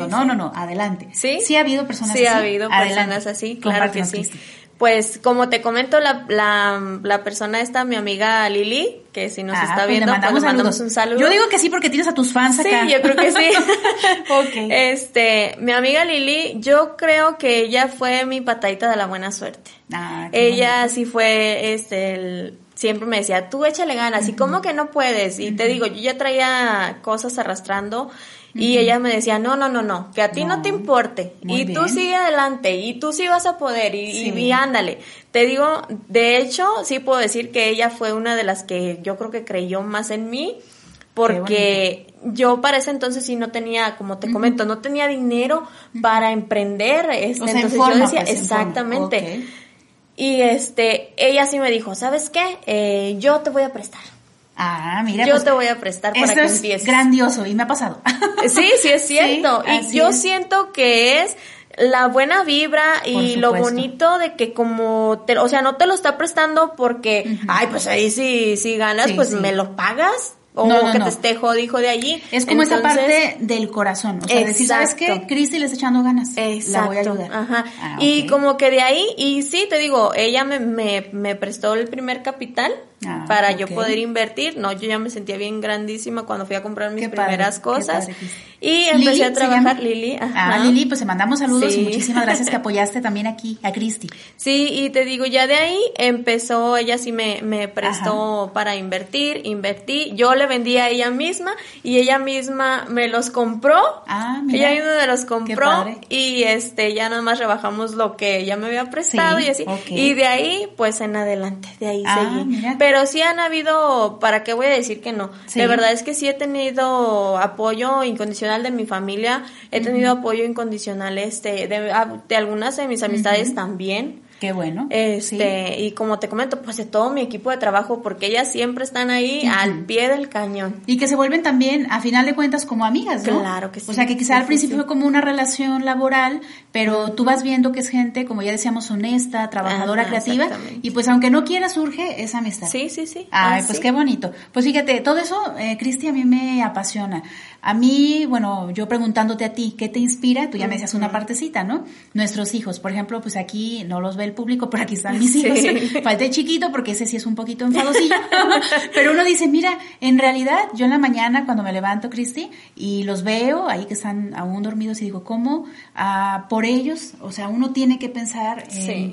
Speaker 1: no, no, no, adelante.
Speaker 2: Sí.
Speaker 1: Sí ha habido personas
Speaker 2: así.
Speaker 1: Sí
Speaker 2: ha habido personas así, claro que sí. Pues como te comento, la, la, la, persona esta, mi amiga Lili, que si nos
Speaker 1: ah,
Speaker 2: está
Speaker 1: pues
Speaker 2: viendo,
Speaker 1: le mandamos,
Speaker 2: pues le mandamos un saludo.
Speaker 1: Yo digo que sí porque tienes a tus fans acá.
Speaker 2: Sí, yo creo que sí.
Speaker 1: ok.
Speaker 2: Este, mi amiga Lili, yo creo que ella fue mi patadita de la buena suerte.
Speaker 1: Ah,
Speaker 2: ella
Speaker 1: bonito.
Speaker 2: sí fue, este, el, siempre me decía, tú échale ganas, y cómo que no puedes. Y te digo, yo ya traía cosas arrastrando y ella me decía, no, no, no, no, que a ti no, no te importe.
Speaker 1: Muy
Speaker 2: y
Speaker 1: bien.
Speaker 2: tú sigue adelante y tú sí vas a poder y,
Speaker 1: Sí.
Speaker 2: y, y ándale. Te digo, de hecho, sí puedo decir que ella fue una de las que yo creo que creyó más en mí porque yo para ese entonces sí no tenía, como te comento, no tenía dinero para emprender. Este,
Speaker 1: O sea, en
Speaker 2: entonces
Speaker 1: forma,
Speaker 2: yo decía,
Speaker 1: pues, en
Speaker 2: exactamente. Y este, ella sí me dijo, ¿sabes qué? Eh, yo te voy a prestar.
Speaker 1: Ah, mira.
Speaker 2: yo
Speaker 1: pues,
Speaker 2: te voy a prestar para que
Speaker 1: es
Speaker 2: empieces.
Speaker 1: grandioso y me ha pasado.
Speaker 2: Sí, sí es cierto.
Speaker 1: Sí,
Speaker 2: y yo
Speaker 1: es.
Speaker 2: siento que es la buena vibra y lo bonito de que como te, o sea, no te lo está prestando porque, ay, pues ahí sí, si ganas,
Speaker 1: Sí,
Speaker 2: pues
Speaker 1: sí.
Speaker 2: me lo pagas. O
Speaker 1: No, no,
Speaker 2: que
Speaker 1: no.
Speaker 2: te esté jodijo de allí.
Speaker 1: Es como esa parte del corazón. O sea, decir, ¿sabes qué?
Speaker 2: Exacto.
Speaker 1: Cristi le está echando ganas.
Speaker 2: Exacto.
Speaker 1: La voy a ayudar.
Speaker 2: Ajá.
Speaker 1: Ah,
Speaker 2: Y como que de ahí, y sí, te digo, ella me, me, me prestó el primer capital ah, para yo poder invertir. No, yo ya me sentía bien grandísima cuando fui a comprar mis primeras cosas. y empecé a trabajar, Lili.
Speaker 1: Ah, Lili, pues te mandamos saludos y muchísimas gracias que apoyaste también aquí a Cristi.
Speaker 2: Sí, y te digo, ya de ahí empezó, ella sí me, me prestó para invertir, invertí, yo le vendí a ella misma y ella misma me los compró. Ah, mira. Ella misma me los compró y este ya nada más rebajamos lo que ella me había prestado y así. Y de ahí, pues en adelante, de ahí ah, seguí. Pero sí han habido, ¿para qué voy a decir que no? De verdad es que sí he tenido apoyo incondicional de mi familia, he tenido apoyo incondicional este de, de algunas de mis amistades también.
Speaker 1: Qué bueno.
Speaker 2: Este, y como te comento, pues de todo mi equipo de trabajo, porque ellas siempre están ahí al pie del cañón.
Speaker 1: Y que se vuelven también, a final de cuentas, como amigas, ¿no?
Speaker 2: Claro que sí.
Speaker 1: O sea, que quizá al principio fue como una relación laboral, pero tú vas viendo que es gente, como ya decíamos, honesta, trabajadora, creativa, y pues aunque no quiera, surge esa amistad.
Speaker 2: Sí, sí, sí.
Speaker 1: Ay, pues qué bonito. Pues fíjate, todo eso, eh, Cristi, a mí me apasiona. A mí, bueno, yo preguntándote a ti, ¿qué te inspira? Tú ya me decías una partecita, ¿no? Nuestros hijos, por ejemplo, pues aquí no los ve el público, pero aquí están mis hijos. Falté chiquito porque ese sí es un poquito enfadosillo. pero uno dice, mira, en realidad yo en la mañana cuando me levanto, Cristi, y los veo ahí que están aún dormidos y digo, ¿cómo? Ah, por ellos, o sea, uno tiene que pensar,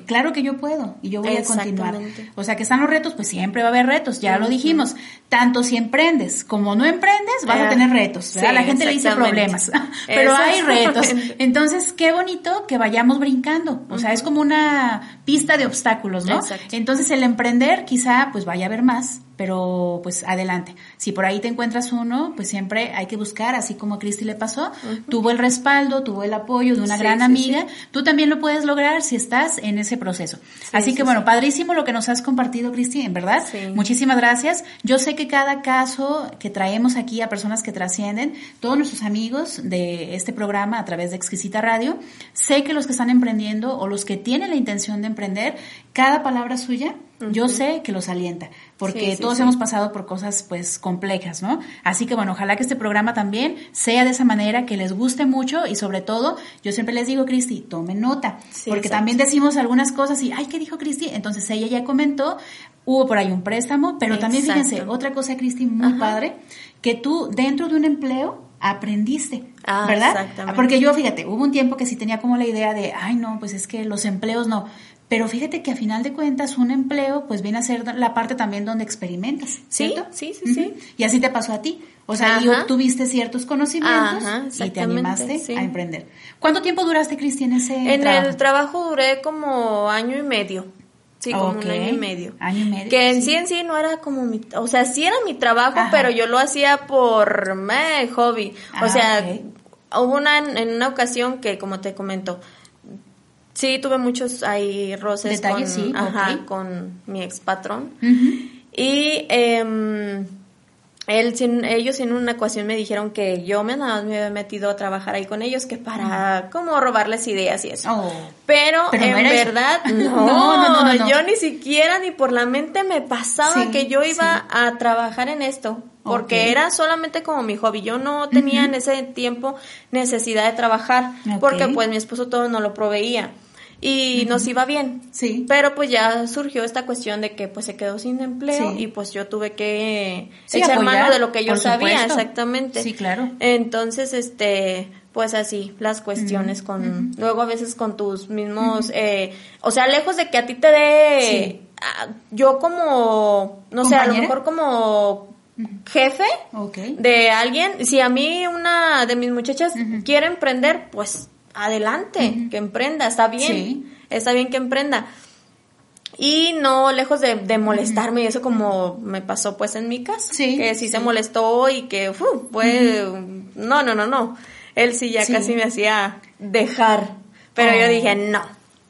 Speaker 1: claro que yo puedo y yo voy a continuar. O sea, que están los retos, pues siempre va a haber retos, ya lo dijimos. Tanto si emprendes como no emprendes, vas a ah, tener retos la gente le dice problemas, pero hay retos. Entonces, qué bonito que vayamos brincando. O sea, es como una pista de obstáculos, ¿no? Entonces, el emprender quizá pues vaya a haber más, pero pues adelante. Si por ahí te encuentras uno, pues siempre hay que buscar, así como a Cristi le pasó, tuvo el respaldo, tuvo el apoyo de una gran amiga, tú también lo puedes lograr si estás en ese proceso. así que bueno, padrísimo lo que nos has compartido, Cristi, en verdad. Muchísimas gracias. Yo sé que cada caso que traemos aquí a personas que trascienden, todos nuestros amigos de este programa a través de Exquisita Radio, sé que los que están emprendiendo o los que tienen la intención de emprender, cada palabra suya yo sé que los alienta, porque todos hemos pasado por cosas pues complejas, ¿no? Así que bueno, ojalá que este programa también sea de esa manera, que les guste mucho y sobre todo, yo siempre les digo, Cristi, tomen nota, porque también decimos algunas cosas y, ay, ¿qué dijo Cristi? Entonces ella ya comentó, hubo por ahí un préstamo, pero también fíjense, otra cosa, Cristi, muy padre, que tú dentro de un empleo aprendiste, ah, ¿verdad? Exactamente. Porque yo, fíjate, hubo un tiempo que sí tenía como la idea de, ay, no, pues es que los empleos no. Pero fíjate que a final de cuentas un empleo pues viene a ser la parte también donde experimentas, ¿cierto?
Speaker 2: Sí, sí, sí,
Speaker 1: Y así te pasó a ti. O sea, ahí obtuviste ciertos conocimientos y te animaste a emprender. ¿Cuánto tiempo duraste, Cristi, en ese
Speaker 2: En el trabajo duré como año y medio. Sí, como un año y medio.
Speaker 1: Año y medio.
Speaker 2: Que en sí en sí no era como mi, o sea, sí era mi trabajo, pero yo lo hacía por me, hobby. o ah, sea, hubo una en una ocasión que como te comento, Sí, tuve muchos ahí roces con, ajá, con mi ex patrón. Y eh, él, ellos en una ecuación me dijeron que yo me, me había metido a trabajar ahí con ellos, que para como robarles ideas y eso. Oh. Pero, en verdad, no, no, yo ni siquiera ni por la mente me pasaba que yo iba a trabajar en esto porque era solamente como mi hobby. Yo no tenía en ese tiempo necesidad de trabajar, porque pues mi esposo todo no lo proveía y nos iba bien.
Speaker 1: Sí.
Speaker 2: Pero pues ya surgió esta cuestión de que pues se quedó sin empleo y pues yo tuve que echar mano de lo que yo sabía, exactamente.
Speaker 1: Sí, claro.
Speaker 2: Entonces, este, pues así, las cuestiones con, luego a veces con tus mismos, eh, o sea, lejos de que a ti te dé, yo como, no sé, a lo mejor como jefe de alguien, si a mí una de mis muchachas quiere emprender, pues adelante, que emprenda, está bien, está bien que emprenda. Y no lejos de, molestarme, y eso como me pasó pues en mi casa, que sí, se molestó y que fue, no, no, no, no. Él sí ya casi me hacía dejar, pero yo oh. dije, no,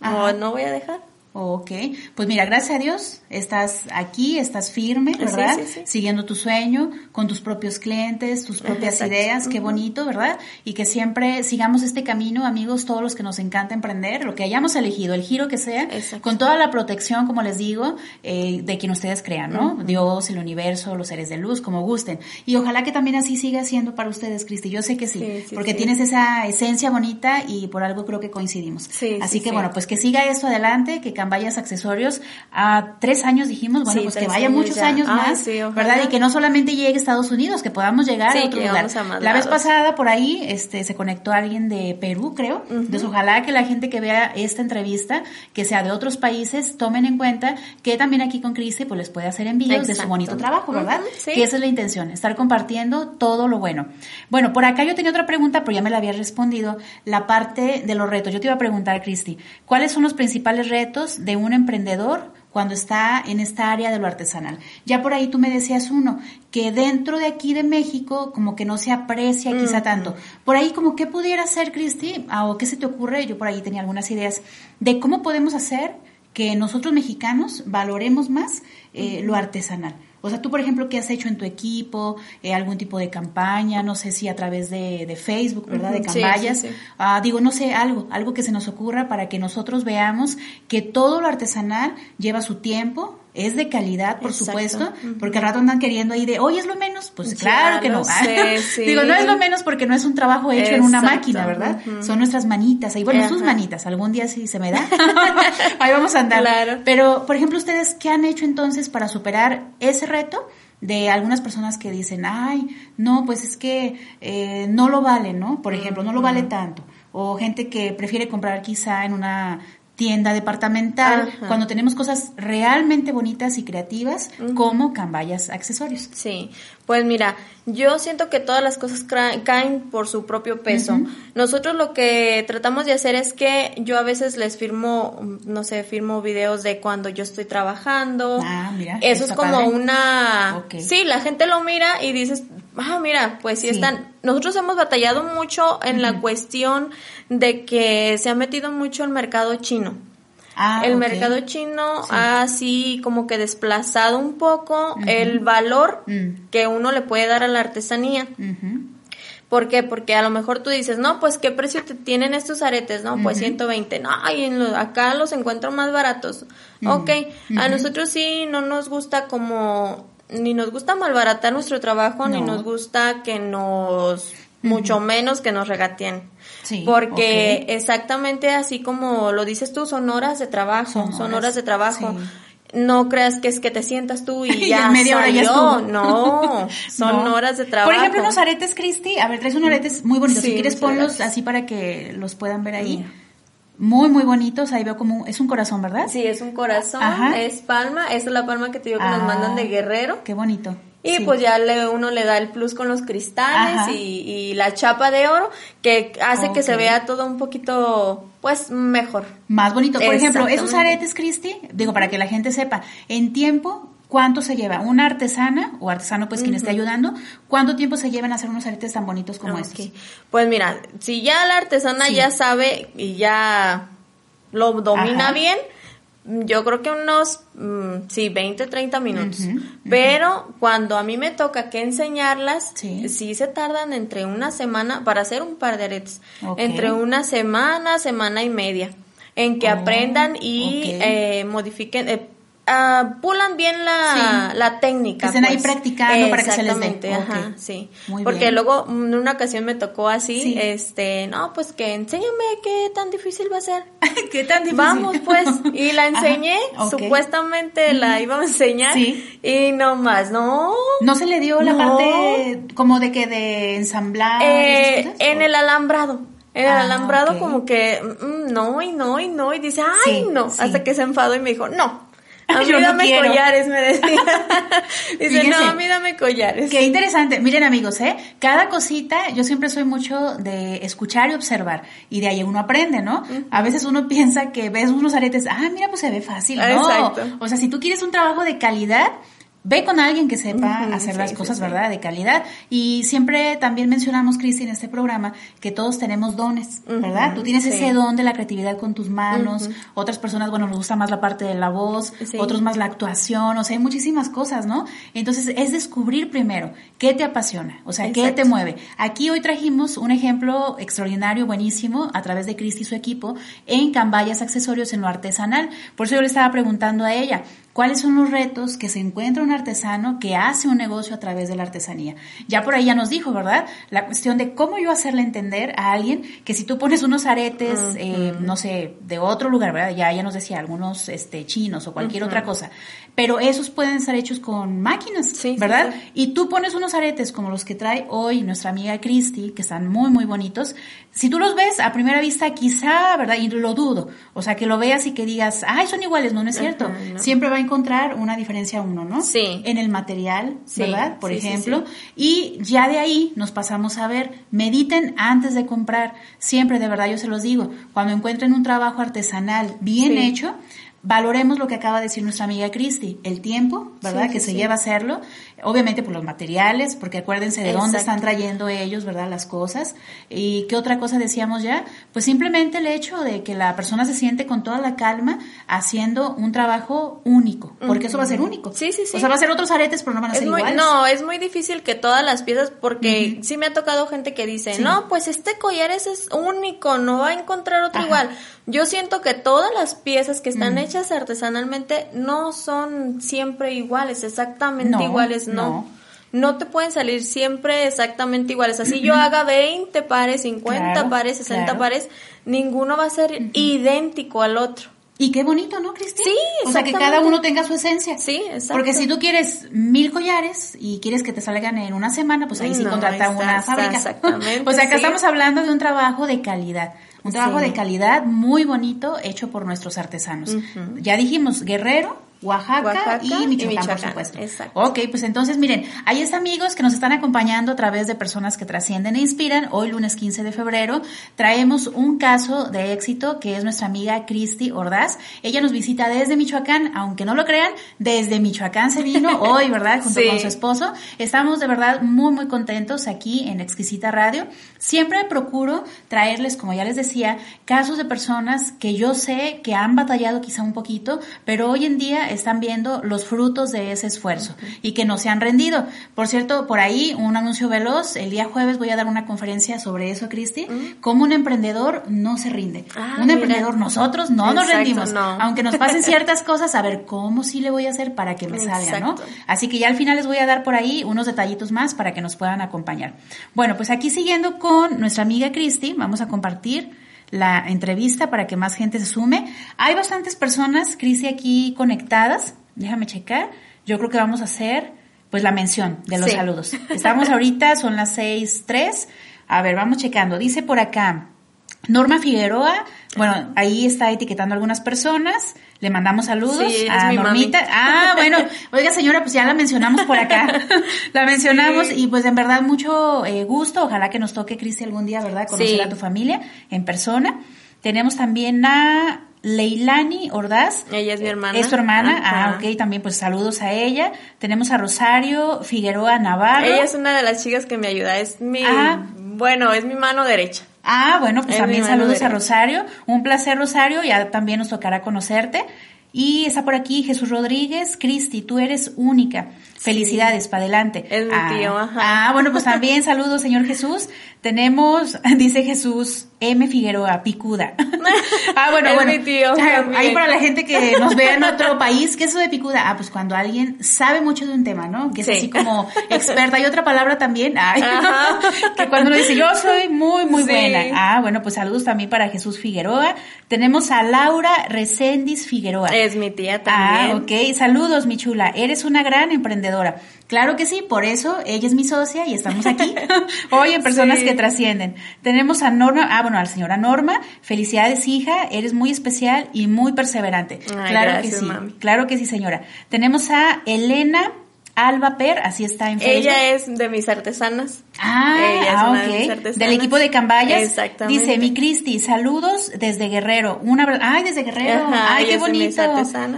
Speaker 2: no, no voy a dejar.
Speaker 1: Ok, pues mira, gracias a Dios estás aquí, estás firme, ¿verdad? Siguiendo tu sueño, con tus propios clientes, tus propias ideas, qué bonito, ¿verdad? Y que siempre sigamos este camino, amigos, todos los que nos encanta emprender, lo que hayamos elegido, el giro que sea, con toda la protección, como les digo, eh, de quien ustedes crean, ¿no? Dios, el universo, los seres de luz, como gusten. Y ojalá que también así siga siendo para ustedes, Cristi. Yo sé que sí, porque tienes esa esencia bonita y por algo creo que coincidimos. así que bueno, pues que siga esto adelante, que Cambayas Accesorios a tres años dijimos, bueno,
Speaker 2: Sí,
Speaker 1: pues que vaya muchos
Speaker 2: ya.
Speaker 1: años
Speaker 2: Ay,
Speaker 1: más,
Speaker 2: sí.
Speaker 1: ¿verdad? Y que no solamente llegue a Estados Unidos, que podamos llegar
Speaker 2: Sí,
Speaker 1: a otro lugar.
Speaker 2: a
Speaker 1: La vez pasada por ahí este se conectó alguien de Perú, creo. Entonces, ojalá que la gente que vea esta entrevista, que sea de otros países, tomen en cuenta que también aquí con Cristi pues les puede hacer envíos de su bonito trabajo, ¿verdad?
Speaker 2: Sí.
Speaker 1: Que esa es la intención, estar compartiendo todo lo bueno. Bueno, por acá yo tenía otra pregunta, pero ya me la había respondido, la parte de los retos. Yo te iba a preguntar, Cristi, ¿cuáles son los principales retos de un emprendedor cuando está en esta área de lo artesanal? Ya por ahí tú me decías uno, que dentro de aquí de México como que no se aprecia quizá tanto. Por ahí como qué pudiera hacer, Cristi, Ah, o qué se te ocurre, yo por ahí tenía algunas ideas de cómo podemos hacer que nosotros mexicanos valoremos más eh, lo artesanal. O sea, tú, por ejemplo, ¿qué has hecho en tu equipo? Eh, ¿Algún tipo de campaña? No sé si a través de, de Facebook, ¿verdad? De
Speaker 2: sí, sí, sí.
Speaker 1: Ah, digo, no sé, algo, algo que se nos ocurra para que nosotros veamos que todo lo artesanal lleva su tiempo, es de calidad, por
Speaker 2: Exacto.
Speaker 1: supuesto, porque al rato andan queriendo ahí de, hoy es lo menos, pues
Speaker 2: Ya
Speaker 1: claro que no.
Speaker 2: lo sé, sí.
Speaker 1: Digo, no es lo menos porque no es un trabajo hecho en una máquina, ¿verdad? Son nuestras manitas, y bueno, sus manitas, algún día sí se me da. ahí vamos a andar.
Speaker 2: Claro.
Speaker 1: Pero, por ejemplo, ¿ustedes qué han hecho entonces para superar ese reto? De algunas personas que dicen, ay, no, pues es que eh, no lo vale, ¿no? Por ejemplo, no lo vale tanto. O gente que prefiere comprar quizá en una tienda departamental
Speaker 2: Ajá.
Speaker 1: cuando tenemos cosas realmente bonitas y creativas como cambayas accesorios.
Speaker 2: Sí, pues mira, yo siento que todas las cosas caen por su propio peso. Nosotros lo que tratamos de hacer es que yo a veces les firmo, no sé, firmo videos de cuando yo estoy trabajando.
Speaker 1: Ah, mira,
Speaker 2: Eso es como
Speaker 1: padre.
Speaker 2: una... Sí, la gente lo mira y dices, ah, mira, pues sí,
Speaker 1: Sí.
Speaker 2: están... Nosotros hemos batallado mucho en la cuestión de que se ha metido mucho el mercado chino.
Speaker 1: Ah,
Speaker 2: el mercado chino
Speaker 1: Sí.
Speaker 2: ha así como que desplazado un poco el valor
Speaker 1: Mm.
Speaker 2: que uno le puede dar a la artesanía.
Speaker 1: Ujú.
Speaker 2: ¿Por qué? Porque a lo mejor tú dices, no, pues qué precio te tienen estos aretes, no, pues 120, no, y en lo- acá los encuentro más baratos. Ok, a nosotros sí no nos gusta como, ni nos gusta malbaratar nuestro trabajo, ni
Speaker 1: No.
Speaker 2: nos gusta que nos, mucho menos que nos regateen.
Speaker 1: Sí,
Speaker 2: Porque exactamente así como lo dices tú, son horas de trabajo,
Speaker 1: Son
Speaker 2: son
Speaker 1: horas,
Speaker 2: de trabajo.
Speaker 1: sí.
Speaker 2: No creas que es que te sientas tú y
Speaker 1: Y
Speaker 2: ya
Speaker 1: en media hora ya estuvo.
Speaker 2: No, son
Speaker 1: No.
Speaker 2: horas de trabajo.
Speaker 1: Por ejemplo, unos aretes, Cristi. A ver, traes unos aretes muy bonitos.
Speaker 2: Sí,
Speaker 1: si quieres, ponlos así para que los puedan ver ahí.
Speaker 2: Mira.
Speaker 1: Muy, muy bonitos. Ahí veo como, es un corazón, ¿verdad?
Speaker 2: Sí, es un corazón,
Speaker 1: Ajá.
Speaker 2: es palma, esa es la palma que te digo que nos
Speaker 1: Ah,
Speaker 2: mandan de guerrero.
Speaker 1: Qué bonito.
Speaker 2: Y
Speaker 1: Sí.
Speaker 2: pues ya le, uno le da el plus con los cristales y, y la chapa de oro que hace que se vea todo un poquito, pues, mejor.
Speaker 1: Más bonito. Por ejemplo, esos aretes, Cristi, digo, para que la gente sepa, en tiempo, ¿cuánto se lleva? Una artesana, o artesano, pues, quien esté ayudando, ¿cuánto tiempo se llevan a hacer unos aretes tan bonitos como
Speaker 2: Ok.
Speaker 1: estos?
Speaker 2: Pues mira, si ya la artesana
Speaker 1: Sí.
Speaker 2: ya sabe y ya lo domina
Speaker 1: Ajá.
Speaker 2: bien, yo creo que unos, mm, sí, 20, 30 minutos. Pero cuando a mí me toca que enseñarlas,
Speaker 1: Sí.
Speaker 2: sí. se tardan entre una semana para hacer un par de aretes. Entre una semana, semana y media. En que
Speaker 1: Oh,
Speaker 2: aprendan y eh, modifiquen, eh, ah, pulan bien la,
Speaker 1: Sí.
Speaker 2: la técnica.
Speaker 1: Que estén ahí
Speaker 2: pues.
Speaker 1: practicando para que se les dé.
Speaker 2: Exactamente, ajá, sí.
Speaker 1: Muy
Speaker 2: Porque
Speaker 1: bien.
Speaker 2: luego mm, en una ocasión me tocó así,
Speaker 1: Sí.
Speaker 2: este, no, pues que enséñame qué tan difícil va a ser.
Speaker 1: ¿Qué tan difícil?
Speaker 2: Vamos pues, y la enseñé, supuestamente la iba a enseñar,
Speaker 1: Sí.
Speaker 2: y no más, no.
Speaker 1: ¿No se le dio la parte como de que de ensamblar?
Speaker 2: Eh,
Speaker 1: cosas?
Speaker 2: en el alambrado. En el
Speaker 1: Ah,
Speaker 2: alambrado como que, mm, no, y no, y no, y dice, ay,
Speaker 1: Sí,
Speaker 2: no,
Speaker 1: sí.
Speaker 2: hasta que se enfadó y me dijo, no. A mí
Speaker 1: no
Speaker 2: collares, me decía. Dice, no, a mí dame collares.
Speaker 1: Qué interesante. Miren amigos, ¿eh? Cada cosita, yo siempre soy mucho de escuchar y observar. Y de ahí uno aprende, ¿no? A veces uno piensa que ves unos aretes, ah, mira, pues se ve fácil. No.
Speaker 2: Exacto.
Speaker 1: O sea, si tú quieres un trabajo de calidad, ve con alguien que sepa hacer
Speaker 2: sí,
Speaker 1: las cosas,
Speaker 2: sí.
Speaker 1: ¿verdad? De calidad. Y siempre también mencionamos, Cristi, en este programa, que todos tenemos dones, ¿verdad? Tú tienes ese don de la creatividad con tus manos. Otras personas, bueno, nos gusta más la parte de la voz, otros más la actuación, o sea, hay muchísimas cosas, ¿no? Entonces es descubrir primero qué te apasiona, o sea, qué te mueve. Aquí hoy trajimos un ejemplo extraordinario, buenísimo, a través de Cristi y su equipo, en Cambayas Accesorios en lo artesanal. Por eso yo le estaba preguntando a ella, cuáles son los retos que se encuentra un artesano que hace un negocio a través de la artesanía. Ya por ahí ya nos dijo, ¿verdad? La cuestión de cómo yo hacerle entender a alguien que si tú pones unos aretes, eh, no sé, de otro lugar, ¿verdad? Ya, ya nos decía, algunos este, chinos o cualquier otra cosa, pero esos pueden ser hechos con máquinas, ¿verdad? Y tú pones unos aretes como los que trae hoy nuestra amiga Christy, que están muy, muy bonitos. Si tú los ves a primera vista, quizá, ¿verdad? Y lo dudo. O sea, que lo veas y que digas, ay, son iguales. No, no es cierto. Siempre va a encontrar una diferencia uno, ¿no?
Speaker 2: Sí.
Speaker 1: En el material, ¿verdad? Por ejemplo. Y ya de ahí nos pasamos a ver, mediten antes de comprar. Siempre, de verdad, yo se los digo, cuando encuentren un trabajo artesanal bien hecho, valoremos lo que acaba de decir nuestra amiga Cristi, el tiempo, ¿verdad? que se lleva a hacerlo, obviamente por los materiales, porque acuérdense de dónde están trayendo ellos, ¿verdad? Las cosas. ¿Y qué otra cosa decíamos ya? Pues simplemente el hecho de que la persona se siente con toda la calma haciendo un trabajo único, porque eso va a ser único.
Speaker 2: Sí, sí, sí.
Speaker 1: O sea, va a ser otros aretes, pero no van a ser
Speaker 2: muy,
Speaker 1: iguales.
Speaker 2: No, es muy difícil que todas las piezas, porque sí me ha tocado gente que dice, no, pues este collar ese es único, no va a encontrar otro igual. Yo siento que todas las piezas que están hechas artesanalmente no son siempre iguales, exactamente iguales, no. no. te pueden salir siempre exactamente iguales. Así yo haga 20 pares, 50 pares, 60 pares, ninguno va a ser idéntico al otro.
Speaker 1: Y qué bonito, ¿no, Cristina?
Speaker 2: Sí,
Speaker 1: O sea, que cada uno tenga su esencia.
Speaker 2: Sí, exacto.
Speaker 1: Porque si tú quieres mil collares y quieres que te salgan en una semana, pues ahí sí contrata una fábrica.
Speaker 2: Exactamente.
Speaker 1: o sea, que estamos hablando de un trabajo de calidad. Un trabajo de calidad muy bonito hecho por nuestros artesanos. Ya dijimos, Guerrero, Oaxaca, y, Michoacán, por supuesto.
Speaker 2: Exacto.
Speaker 1: Ok, pues entonces miren, hay es amigos que nos están acompañando a través de personas que trascienden e inspiran. Hoy, lunes 15 de febrero, traemos un caso de éxito que es nuestra amiga Cristi Ordaz. Ella nos visita desde Michoacán, aunque no lo crean, desde Michoacán se vino hoy, ¿verdad? Junto con su esposo. Estamos de verdad muy, muy contentos aquí en Exquisita Radio. Siempre procuro traerles, como ya les decía, casos de personas que yo sé que han batallado quizá un poquito, pero hoy en día están viendo los frutos de ese esfuerzo y que no se han rendido. Por cierto, por ahí un anuncio veloz, el día jueves voy a dar una conferencia sobre eso, Cristi, cómo un emprendedor no se rinde.
Speaker 2: Ah,
Speaker 1: un emprendedor, nosotros no nos rendimos,
Speaker 2: no.
Speaker 1: aunque nos pasen ciertas cosas, a ver cómo sí le voy a hacer para que me salga, ¿no? Así que ya al final les voy a dar por ahí unos detallitos más para que nos puedan acompañar. Bueno, pues aquí siguiendo con nuestra amiga Cristi, vamos a compartir la entrevista para que más gente se sume. Hay bastantes personas, Cristi, aquí conectadas. Déjame checar. Yo creo que vamos a hacer, pues, la mención de los saludos. Estamos ahorita, son las seis tres. A ver, vamos checando. Dice por acá, Norma Figueroa, bueno, ahí está etiquetando a algunas personas. Le mandamos saludos a Normita. Ah, bueno, oiga señora, pues ya la mencionamos por acá. la mencionamos y pues en verdad mucho eh, gusto. Ojalá que nos toque, Cristi, algún día, ¿verdad? Conocer a tu familia en persona. Tenemos también a Leilani Ordaz.
Speaker 2: Ella es mi hermana.
Speaker 1: Es tu hermana. Ah, ok, también pues saludos a ella. Tenemos a Rosario Figueroa Navarro.
Speaker 2: Ella es una de las chicas que me ayuda. Es mi, bueno, es mi mano derecha.
Speaker 1: Ah, bueno, pues también saludos a Rosario. Un placer, Rosario. Ya también nos tocará conocerte. Y está por aquí Jesús Rodríguez. Cristi, tú eres única. Felicidades, para adelante.
Speaker 2: Es mi
Speaker 1: ah,
Speaker 2: tío, ajá.
Speaker 1: Ah, bueno, pues también saludos, señor Jesús. Tenemos, dice Jesús, M. Figueroa, picuda. ah, bueno,
Speaker 2: es
Speaker 1: bueno.
Speaker 2: Mi tío,
Speaker 1: ahí para la gente que nos vea en otro país, ¿qué es eso de picuda? Ah, pues cuando alguien sabe mucho de un tema, ¿no? Que es
Speaker 2: Sí.
Speaker 1: así como experta. Hay otra palabra también, ay, que cuando uno dice, yo soy muy, muy
Speaker 2: Sí.
Speaker 1: buena. Ah, bueno, pues saludos también para Jesús Figueroa. Tenemos a Laura Recendis Figueroa.
Speaker 2: Es mi tía
Speaker 1: Ah,
Speaker 2: también.
Speaker 1: ok. Saludos, mi chula. Eres una gran emprendedora. Claro que sí, por eso ella es mi socia y estamos aquí hoy en Personas
Speaker 2: Sí.
Speaker 1: que Trascienden. Tenemos a Norma, ah, bueno, a la señora Norma. Felicidades, hija. Eres muy especial y muy perseverante.
Speaker 2: Ay,
Speaker 1: claro
Speaker 2: gracias,
Speaker 1: que sí.
Speaker 2: mami.
Speaker 1: Claro que sí, señora. Tenemos a Elena Alba Per, así está en Facebook.
Speaker 2: Ella es de mis artesanas.
Speaker 1: Ah,
Speaker 2: Ella es
Speaker 1: ah,
Speaker 2: una de mis
Speaker 1: ok.
Speaker 2: artesanas.
Speaker 1: Del equipo de Cambayas.
Speaker 2: Exactamente.
Speaker 1: Dice, mi Cristi, saludos desde Guerrero. Una abra- Ay, desde Guerrero.
Speaker 2: Ajá,
Speaker 1: Ay, qué bonito.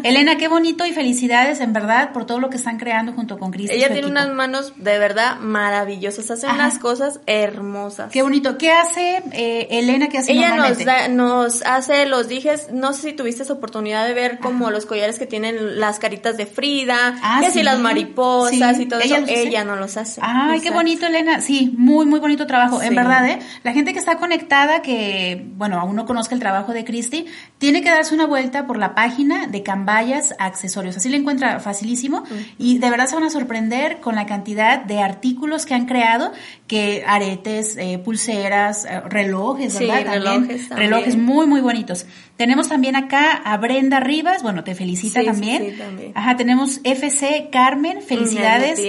Speaker 1: Elena, qué bonito y felicidades en verdad por todo lo que están creando junto con Cristi. y
Speaker 2: Ella tiene
Speaker 1: equipo.
Speaker 2: unas manos de verdad maravillosas. Hace
Speaker 1: Ajá.
Speaker 2: unas cosas hermosas.
Speaker 1: Qué bonito. ¿Qué hace eh, Elena? ¿Qué hace
Speaker 2: Ella nos, da- nos hace los dijes, no sé si tuviste esa oportunidad de ver como los collares que tienen las caritas de Frida,
Speaker 1: Ah, sí.
Speaker 2: las rosas y todo
Speaker 1: ¿Ella
Speaker 2: eso, ella no los hace.
Speaker 1: Ay, qué bonito, Elena. Sí, muy, muy bonito trabajo. En
Speaker 2: Sí.
Speaker 1: verdad, ¿eh? La gente que está conectada, que, bueno, aún no conozca el trabajo de Cristi, tiene que darse una vuelta por la página de Cambayas Accesorios. Así le encuentra facilísimo. Y de verdad se van a sorprender con la cantidad de artículos que han creado, que aretes, eh, pulseras, eh, relojes,
Speaker 2: Sí,
Speaker 1: ¿verdad?
Speaker 2: relojes también.
Speaker 1: Relojes muy, muy bonitos. Tenemos también acá a Brenda Rivas, bueno, te felicita
Speaker 2: Sí,
Speaker 1: también.
Speaker 2: sí, también.
Speaker 1: Ajá, tenemos FC Carmen, felicidades.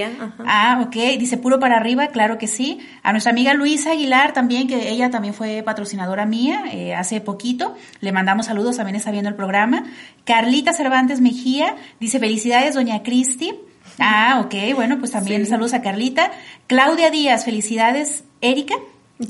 Speaker 1: Ah, ok, dice puro para arriba, claro que sí. A nuestra amiga Luisa Aguilar también, que ella también fue patrocinadora mía eh, hace poquito. Le mandamos saludos, también está viendo el programa. Carlita Cervantes Mejía dice felicidades, doña Cristi. Ah, ok, bueno, pues también saludos a Carlita. Claudia Díaz, felicidades. Erika.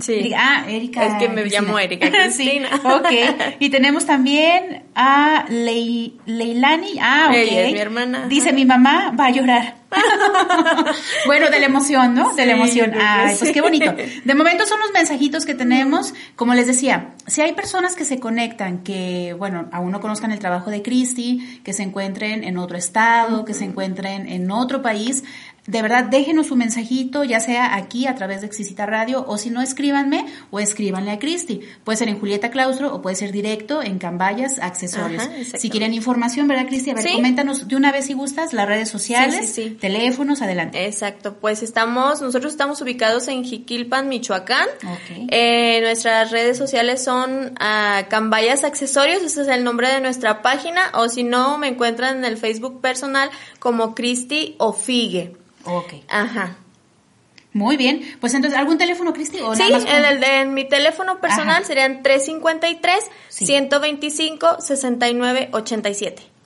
Speaker 2: Sí.
Speaker 1: Ah, Erika.
Speaker 2: Es que me
Speaker 1: Cristina.
Speaker 2: llamo Erika
Speaker 1: sí,
Speaker 2: Cristina.
Speaker 1: ok. Y tenemos también a Lei- Leilani. Ah, ok.
Speaker 2: Ella es mi hermana.
Speaker 1: Dice, mi mamá va a llorar. bueno, de la emoción, ¿no? De la
Speaker 2: Sí,
Speaker 1: emoción. Ay, pues
Speaker 2: sí.
Speaker 1: qué bonito. De momento son los mensajitos que tenemos. Como les decía, si hay personas que se conectan, que, bueno, aún no conozcan el trabajo de Cristi, que se encuentren en otro estado, que se encuentren en otro país, de verdad, déjenos su mensajito, ya sea aquí a través de Exquisita Radio, o si no, escríbanme o escríbanle a Cristi. Puede ser en Julieta Claustro o puede ser directo en Cambayas Accesorios.
Speaker 2: Ajá,
Speaker 1: si quieren información, ¿verdad, Cristi? A ver,
Speaker 2: Sí.
Speaker 1: coméntanos de una vez si gustas las redes sociales,
Speaker 2: Sí, sí, sí.
Speaker 1: teléfonos, adelante.
Speaker 2: Exacto, pues estamos, nosotros estamos ubicados en Jiquilpan, Michoacán.
Speaker 1: Ok.
Speaker 2: Eh, nuestras redes sociales son ah, Cambayas Accesorios, ese es el nombre de nuestra página, o si no, me encuentran en el Facebook personal como Cristi o Figue.
Speaker 1: Ok.
Speaker 2: Ajá.
Speaker 1: Muy bien. Pues entonces, ¿algún teléfono, Cristi? ¿O
Speaker 2: Sí,
Speaker 1: nada más con-
Speaker 2: en, el de, en mi teléfono personal
Speaker 1: Ajá.
Speaker 2: serían 353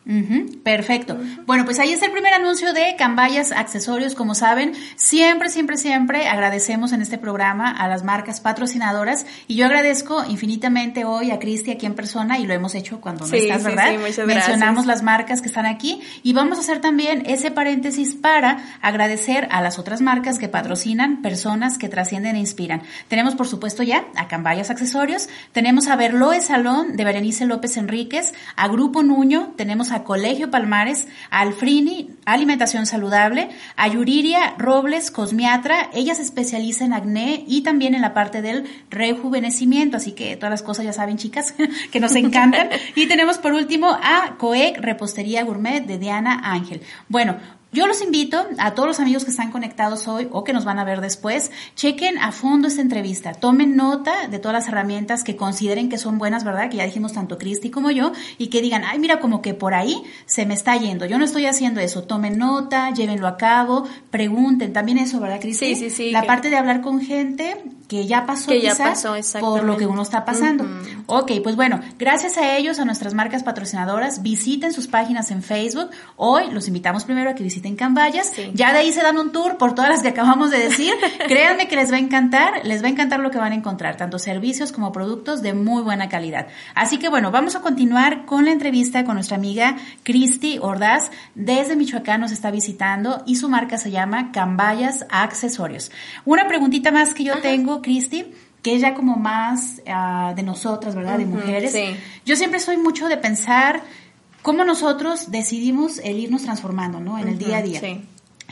Speaker 1: Sí.
Speaker 2: 125 69 87.
Speaker 1: Ujú, perfecto. Bueno, pues ahí está el primer anuncio de Cambayas Accesorios. Como saben, siempre, siempre, siempre agradecemos en este programa a las marcas patrocinadoras y yo agradezco infinitamente hoy a Cristi aquí en persona y lo hemos hecho cuando no
Speaker 2: Sí,
Speaker 1: estás,
Speaker 2: sí,
Speaker 1: ¿verdad?
Speaker 2: sí, muchas
Speaker 1: Mencionamos
Speaker 2: gracias.
Speaker 1: las marcas que están aquí y vamos a hacer también ese paréntesis para agradecer a las otras marcas que patrocinan personas que trascienden e inspiran. Tenemos, por supuesto, ya a Cambayas Accesorios, tenemos a Berloe Salón de Berenice López Enríquez, a Grupo Nuño, tenemos a Colegio Palmares, a Alfrini, Alimentación Saludable, a Yuriria Robles Cosmiatra, ella se especializa en acné y también en la parte del rejuvenecimiento, así que todas las cosas ya saben, chicas, que nos encantan. y tenemos por último a Coec Repostería Gourmet de Diana Ángel. Bueno, yo los invito a todos los amigos que están conectados hoy o que nos van a ver después, chequen a fondo esta entrevista, tomen nota de todas las herramientas que consideren que son buenas, ¿verdad? Que ya dijimos tanto Cristi como yo, y que digan, ay, mira, como que por ahí se me está yendo, yo no estoy haciendo eso, tomen nota, llévenlo a cabo, pregunten, también eso, ¿verdad, Cristi?
Speaker 2: Sí, sí, sí,
Speaker 1: La
Speaker 2: que-
Speaker 1: parte de hablar con gente que ya pasó
Speaker 2: Que ya
Speaker 1: quizás
Speaker 2: pasó,
Speaker 1: por lo que uno está pasando.
Speaker 2: Ujú.
Speaker 1: Ok, pues bueno, gracias a ellos, a nuestras marcas patrocinadoras, visiten sus páginas en Facebook. Hoy los invitamos primero a que visiten Cambayas.
Speaker 2: Sí.
Speaker 1: Ya de ahí se dan un tour por todas las que acabamos de decir. Créanme que les va a encantar, les va a encantar lo que van a encontrar, tanto servicios como productos de muy buena calidad. Así que bueno, vamos a continuar con la entrevista con nuestra amiga Cristi Ordaz. Desde Michoacán nos está visitando y su marca se llama Cambayas Accesorios. Una preguntita más que yo tengo, Cristi que es ya como más ah, de nosotras, ¿verdad? De mujeres.
Speaker 2: sí.
Speaker 1: Yo siempre soy mucho de pensar cómo nosotros decidimos el irnos transformando, ¿no? En el día a día.
Speaker 2: Sí.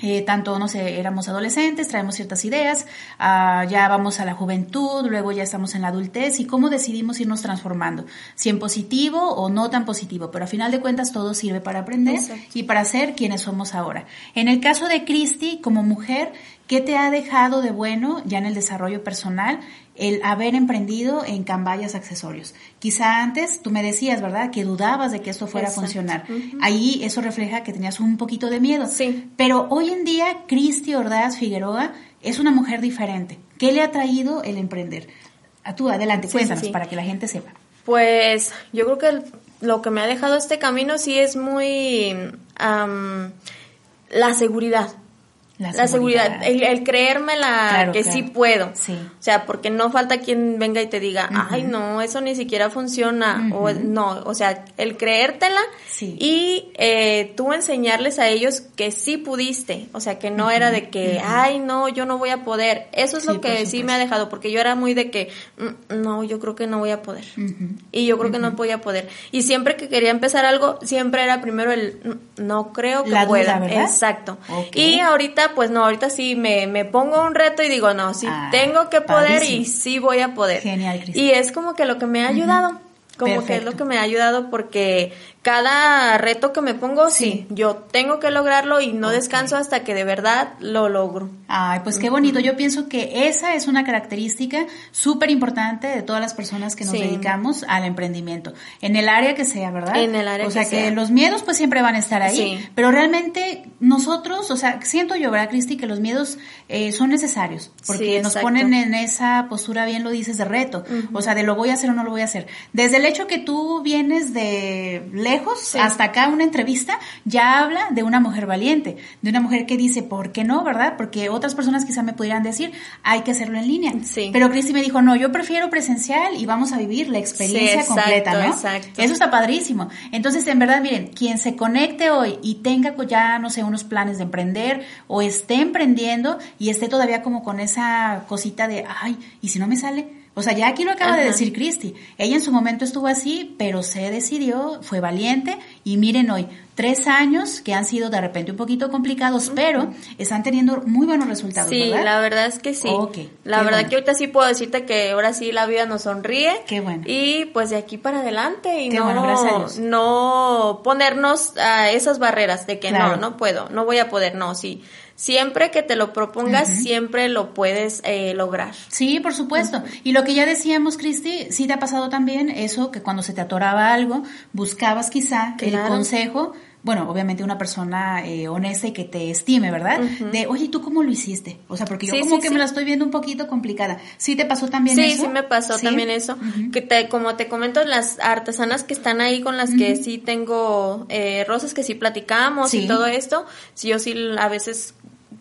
Speaker 1: Eh, tanto, no sé, éramos adolescentes, traemos ciertas ideas, ah, ya vamos a la juventud, luego ya estamos en la adultez y cómo decidimos irnos transformando, si en positivo o no tan positivo, pero a final de cuentas todo sirve para aprender
Speaker 2: Exacto.
Speaker 1: y para ser quienes somos ahora. En el caso de Cristi, como mujer, ¿qué te ha dejado de bueno ya en el desarrollo personal el haber emprendido en Cambayas Accesorios? Quizá antes tú me decías, ¿verdad?, que dudabas de que esto fuera a funcionar.
Speaker 2: Ujú.
Speaker 1: Ahí eso refleja que tenías un poquito de miedo.
Speaker 2: Sí.
Speaker 1: Pero hoy en día, Cristi Ordaz Figueroa es una mujer diferente. ¿Qué le ha traído el emprender? A tú, adelante,
Speaker 2: Sí,
Speaker 1: cuéntanos
Speaker 2: sí,
Speaker 1: para que la gente sepa.
Speaker 2: Pues yo creo que el- lo que me ha dejado este camino sí es muy la seguridad. La, seguridad, el, el creérmela que sí puedo. Sí. O sea, porque no falta quien venga y te diga, ay, no, eso ni siquiera funciona. O no, o sea, el creértela y eh, tú enseñarles a ellos que sí pudiste. O sea, que no era de que, ay, no, yo no voy a poder. Eso es lo que sí me ha dejado, porque yo era muy de que, mm, no, yo creo que no voy a poder. Y yo creo que no voy a poder. Y siempre que quería empezar algo, siempre era primero el, no creo que pueda. Exacto. Y ahorita pues no, ahorita sí me, me pongo un reto y digo, no, sí ah, tengo que poder y sí voy a poder. Genial, Y es como que lo que me ha ayudado. Como que es lo que me ha ayudado porque cada reto que me pongo, sí, yo tengo que lograrlo y no descanso hasta que de verdad lo logro.
Speaker 1: Ay, pues qué bonito. Yo pienso que esa es una característica súper importante de todas las personas que nos dedicamos al emprendimiento, en el área que sea, ¿verdad?
Speaker 2: En el área
Speaker 1: o sea, que, los miedos pues siempre van a estar ahí, pero realmente nosotros, o sea, siento yo, ¿verdad, Cristi, que los miedos eh, son necesarios, porque nos ponen en esa postura, bien lo dices, de reto, o sea, de lo voy a hacer o no lo voy a hacer. Desde el hecho que tú vienes de hasta acá una entrevista, ya habla de una mujer valiente, de una mujer que dice, ¿por qué no, verdad? Porque otras personas quizá me pudieran decir, hay que hacerlo en línea. Sí. Pero Cristi me dijo, no, yo prefiero presencial y vamos a vivir la experiencia completa, ¿no? Exacto. Eso está padrísimo. Entonces, en verdad, miren, quien se conecte hoy y tenga ya, no sé, unos planes de emprender o esté emprendiendo y esté todavía como con esa cosita de, ay, ¿y si no me sale? O sea, ya aquí lo acaba de decir Cristi. Ella en su momento estuvo así, pero se decidió, fue valiente y miren hoy, tres años que han sido de repente un poquito complicados, pero están teniendo muy buenos resultados.
Speaker 2: Sí, la verdad es que sí. la verdad que ahorita sí puedo decirte que ahora sí la vida nos sonríe.
Speaker 1: Qué bueno.
Speaker 2: Y pues de aquí para adelante y no, no ponernos a esas barreras de que no, no puedo, no voy a poder, no, sí siempre que te lo propongas, siempre lo puedes eh, lograr.
Speaker 1: Sí, por supuesto. Y lo que ya decíamos, Cristi, sí te ha pasado también eso, que cuando se te atoraba algo, buscabas quizá el consejo bueno, obviamente una persona eh, honesta y que te estime, ¿verdad? De, oye, ¿tú cómo lo hiciste? O sea, porque yo como que me la estoy viendo un poquito complicada. ¿Sí te pasó también eso?
Speaker 2: Sí, sí me pasó también eso. Que te, como te comento, las artesanas que están ahí con las que sí tengo eh, rosas, que sí platicamos y todo esto, sí, yo sí a veces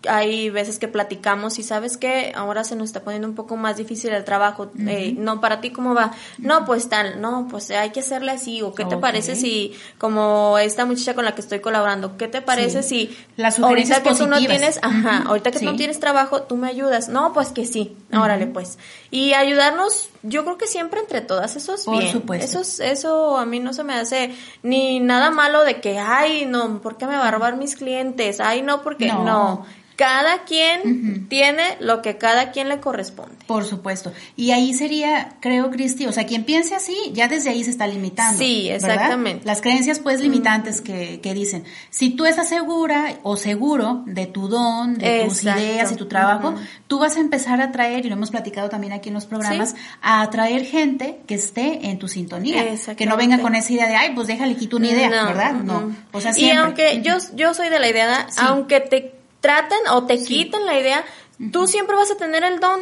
Speaker 2: hay veces que platicamos y sabes que ahora se nos está poniendo un poco más difícil el trabajo. Eh, no, para ti cómo va. No, pues tal, no, pues hay que hacerle así. O qué te parece si, como esta muchacha con la que estoy colaborando, qué te parece si
Speaker 1: Las ahorita que tú no
Speaker 2: tienes, ajá, ahorita que tú no tienes trabajo, tú me ayudas. No, pues que sí. Órale, pues. Y ayudarnos, yo creo que siempre entre todas, eso es Por Supuesto. Eso, eso a mí no se me hace ni nada malo de que, ay, no, ¿por qué me va a robar mis clientes? Ay, no, porque no cada quien tiene lo que cada quien le corresponde.
Speaker 1: Por supuesto. Y ahí sería, creo, Cristi, o sea, quien piense así, ya desde ahí se está limitando.
Speaker 2: Sí, exactamente.
Speaker 1: Las creencias, pues, limitantes que, que, dicen, si tú estás segura o seguro de tu don, de tus ideas y tu trabajo, tú vas a empezar a atraer, y lo hemos platicado también aquí en los programas, a atraer gente que esté en tu sintonía. Que no venga con esa idea de, ay, pues déjale quito una idea, ¿verdad? No.
Speaker 2: O sea, siempre. Y aunque yo, yo soy de la idea, aunque te traten o te quiten la idea, tú siempre vas a tener el don.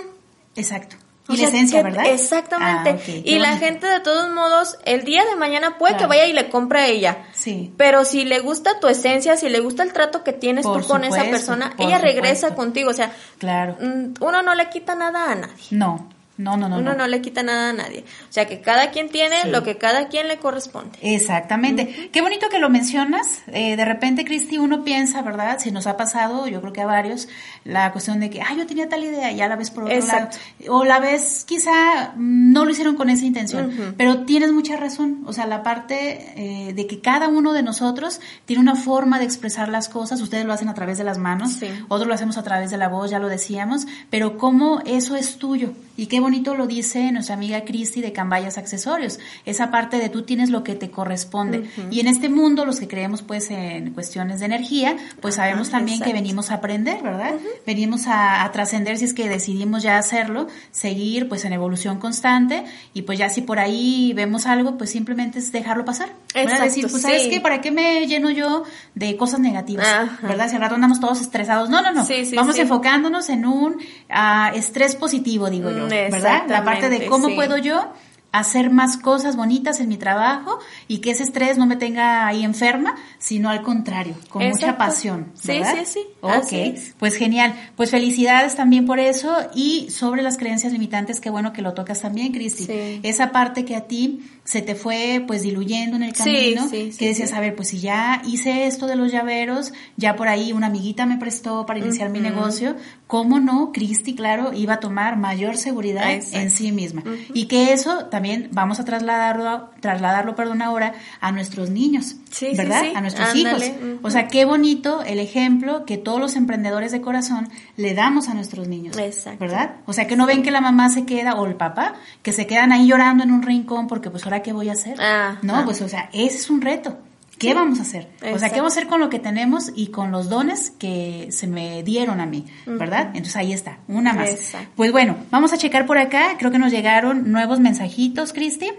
Speaker 1: Exacto. Y la esencia, ¿verdad?
Speaker 2: Exactamente. Ah, y la gente de todos modos, el día de mañana puede que vaya y le compre a ella. Sí. Pero si le gusta tu esencia, si le gusta el trato que tienes tú con esa persona, ella regresa contigo. O sea, claro. Mm, uno no le quita nada a nadie.
Speaker 1: No. No, no, no.
Speaker 2: Uno no. le quita nada a nadie. O sea que cada quien tiene lo que cada quien le corresponde.
Speaker 1: Exactamente. Qué bonito que lo mencionas. Eh, de repente, Cristi, uno piensa, ¿verdad? Si nos ha pasado, yo creo que a varios, la cuestión de que, ah, yo tenía tal idea, ya la ves por otro lado. O la ves, quizá no lo hicieron con esa intención. Pero tienes mucha razón. O sea, la parte eh, de que cada uno de nosotros tiene una forma de expresar las cosas. Ustedes lo hacen a través de las manos, otros lo hacemos a través de la voz, ya lo decíamos. Pero cómo eso es tuyo. Y qué bonito lo dice nuestra amiga Cristi de Cambayas Accesorios. Esa parte de tú tienes lo que te corresponde. Y en este mundo, los que creemos pues en cuestiones de energía, pues sabemos también que venimos a aprender, ¿verdad? Venimos a, trascender si es que decidimos ya hacerlo, seguir pues en evolución constante y pues ya si por ahí vemos algo, pues simplemente es dejarlo pasar. ¿verdad? Decir, pues sabes qué, ¿para qué me lleno yo de cosas negativas? ¿Verdad? Si al rato andamos todos estresados. No, no, no. Vamos enfocándonos en un ah, estrés positivo, digo yo. ¿Verdad? La parte de cómo puedo yo hacer más cosas bonitas en mi trabajo y que ese estrés no me tenga ahí enferma, sino al contrario, con mucha pasión. ¿verdad?
Speaker 2: Sí, sí, sí.
Speaker 1: Ok, pues genial. Pues felicidades también por eso y sobre las creencias limitantes, qué bueno que lo tocas también, Cristi. Esa parte que a ti se te fue pues diluyendo en el camino, que decías, a ver, pues si ya hice esto de los llaveros, ya por ahí una amiguita me prestó para iniciar mi negocio, ¿cómo no? Cristi, claro, iba a tomar mayor seguridad en sí misma. Y que eso también vamos a trasladarlo, trasladarlo, perdón, ahora a nuestros niños, ¿verdad? A nuestros hijos. O sea, qué bonito el ejemplo que todos los emprendedores de corazón le damos a nuestros niños, ¿verdad? O sea, que no ven que la mamá se queda o el papá, que se quedan ahí llorando en un rincón porque pues ahora qué voy a hacer. Ah, no, ah. pues o sea, ese es un reto. ¿Qué vamos a hacer? O sea, ¿qué vamos a hacer con lo que tenemos y con los dones que se me dieron a mí? ¿Verdad? Entonces ahí está, una más. Pues bueno, vamos a checar por acá. Creo que nos llegaron nuevos mensajitos, Cristi.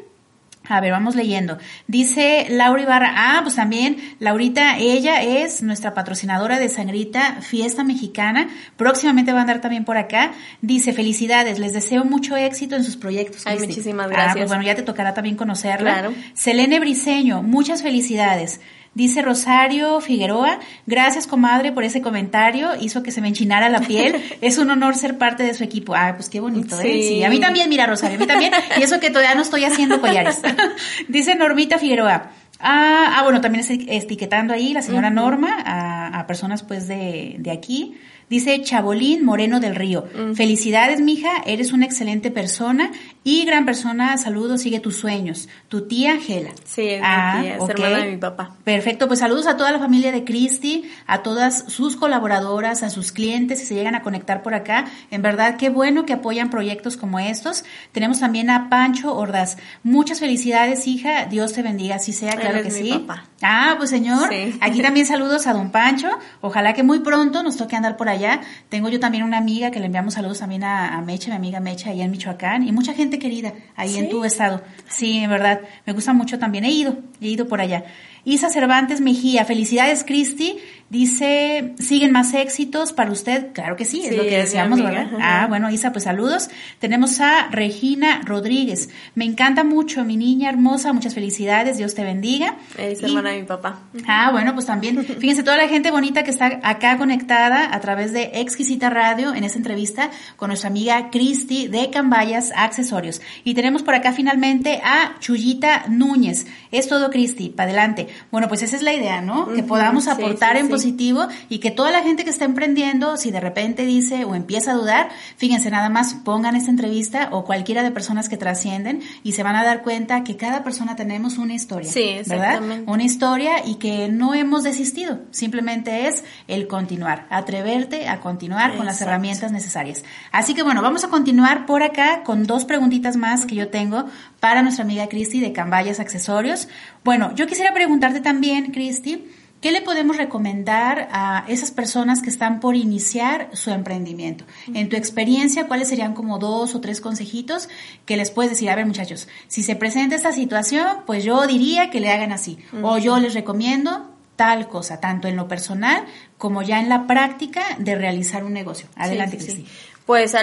Speaker 1: A ver, vamos leyendo. Dice Laura Ibarra, ah, pues también, Laurita, ella es nuestra patrocinadora de Sangrita Fiesta Mexicana. Próximamente va a andar también por acá. Dice, felicidades, les deseo mucho éxito en sus proyectos.
Speaker 2: Ay, muchísimas gracias. Ah,
Speaker 1: pues bueno, ya te tocará también conocerla. Claro. Selene Briseño, muchas felicidades. Dice Rosario Figueroa, gracias comadre por ese comentario, hizo que se me enchinara la piel, es un honor ser parte de su equipo. Ah, pues qué bonito, ¿eh? Sí, a mí también, mira Rosario, a mí también, y eso que todavía no estoy haciendo collares. Dice Normita Figueroa, ah, ah, bueno, también etiquetando ahí la señora Norma a, a personas pues de, de aquí. Dice Chabolín Moreno del Río. Felicidades, mija, eres una excelente persona y gran persona. Saludos, sigue tus sueños. Tu tía Gela.
Speaker 2: Sí, es ah, mi tía, es hermana de mi papá.
Speaker 1: Perfecto, pues saludos a toda la familia de Cristi, a todas sus colaboradoras, a sus clientes si se llegan a conectar por acá. En verdad, qué bueno que apoyan proyectos como estos. Tenemos también a Pancho Ordaz. Muchas felicidades, hija. Dios te bendiga, así sea, claro que sí. Papá. Ah, pues señor, aquí también saludos a don Pancho. Ojalá que muy pronto nos toque andar por allá tengo yo también una amiga que le enviamos saludos también a, Mecha, mi amiga Mecha, allá en Michoacán, y mucha gente querida ahí en tu estado. Sí, en verdad, me gusta mucho también. He ido, he ido por allá. Isa Cervantes Mejía, felicidades Cristi. Dice, ¿siguen más éxitos para usted? Claro que sí, es lo que deseamos, ¿verdad? Ah, bueno, Isa, pues saludos. Tenemos a Regina Rodríguez. Me encanta mucho, mi niña hermosa, muchas felicidades, Dios te bendiga.
Speaker 2: Es hermana de mi papá.
Speaker 1: Ah, bueno, pues también, fíjense, toda la gente bonita que está acá conectada a través de Exquisita Radio en esta entrevista con nuestra amiga Cristi de Cambayas Accesorios. Y tenemos por acá finalmente a Chuyita Núñez. Es todo, Cristi, para adelante. Bueno, pues esa es la idea, ¿no? Que podamos aportar en positivo y que toda la gente que está emprendiendo, si de repente dice o empieza a dudar, fíjense, nada más pongan esta entrevista o cualquiera de personas que trascienden y se van a dar cuenta que cada persona tenemos una historia. Sí, ¿verdad? Una historia y que no hemos desistido. Simplemente es el continuar, atreverte a continuar con las herramientas necesarias. Así que bueno, vamos a continuar por acá con dos preguntitas más que yo tengo para nuestra amiga Cristi de Cambayas Accesorios. Bueno, yo quisiera preguntarte también, Cristi, ¿Qué le podemos recomendar a esas personas que están por iniciar su emprendimiento? En tu experiencia, ¿cuáles serían como dos o tres consejitos que les puedes decir? A ver, muchachos, si se presenta esta situación, pues yo diría que le hagan así. O yo les recomiendo tal cosa, tanto en lo personal como ya en la práctica de realizar un negocio. Adelante, Cristi.
Speaker 2: Pues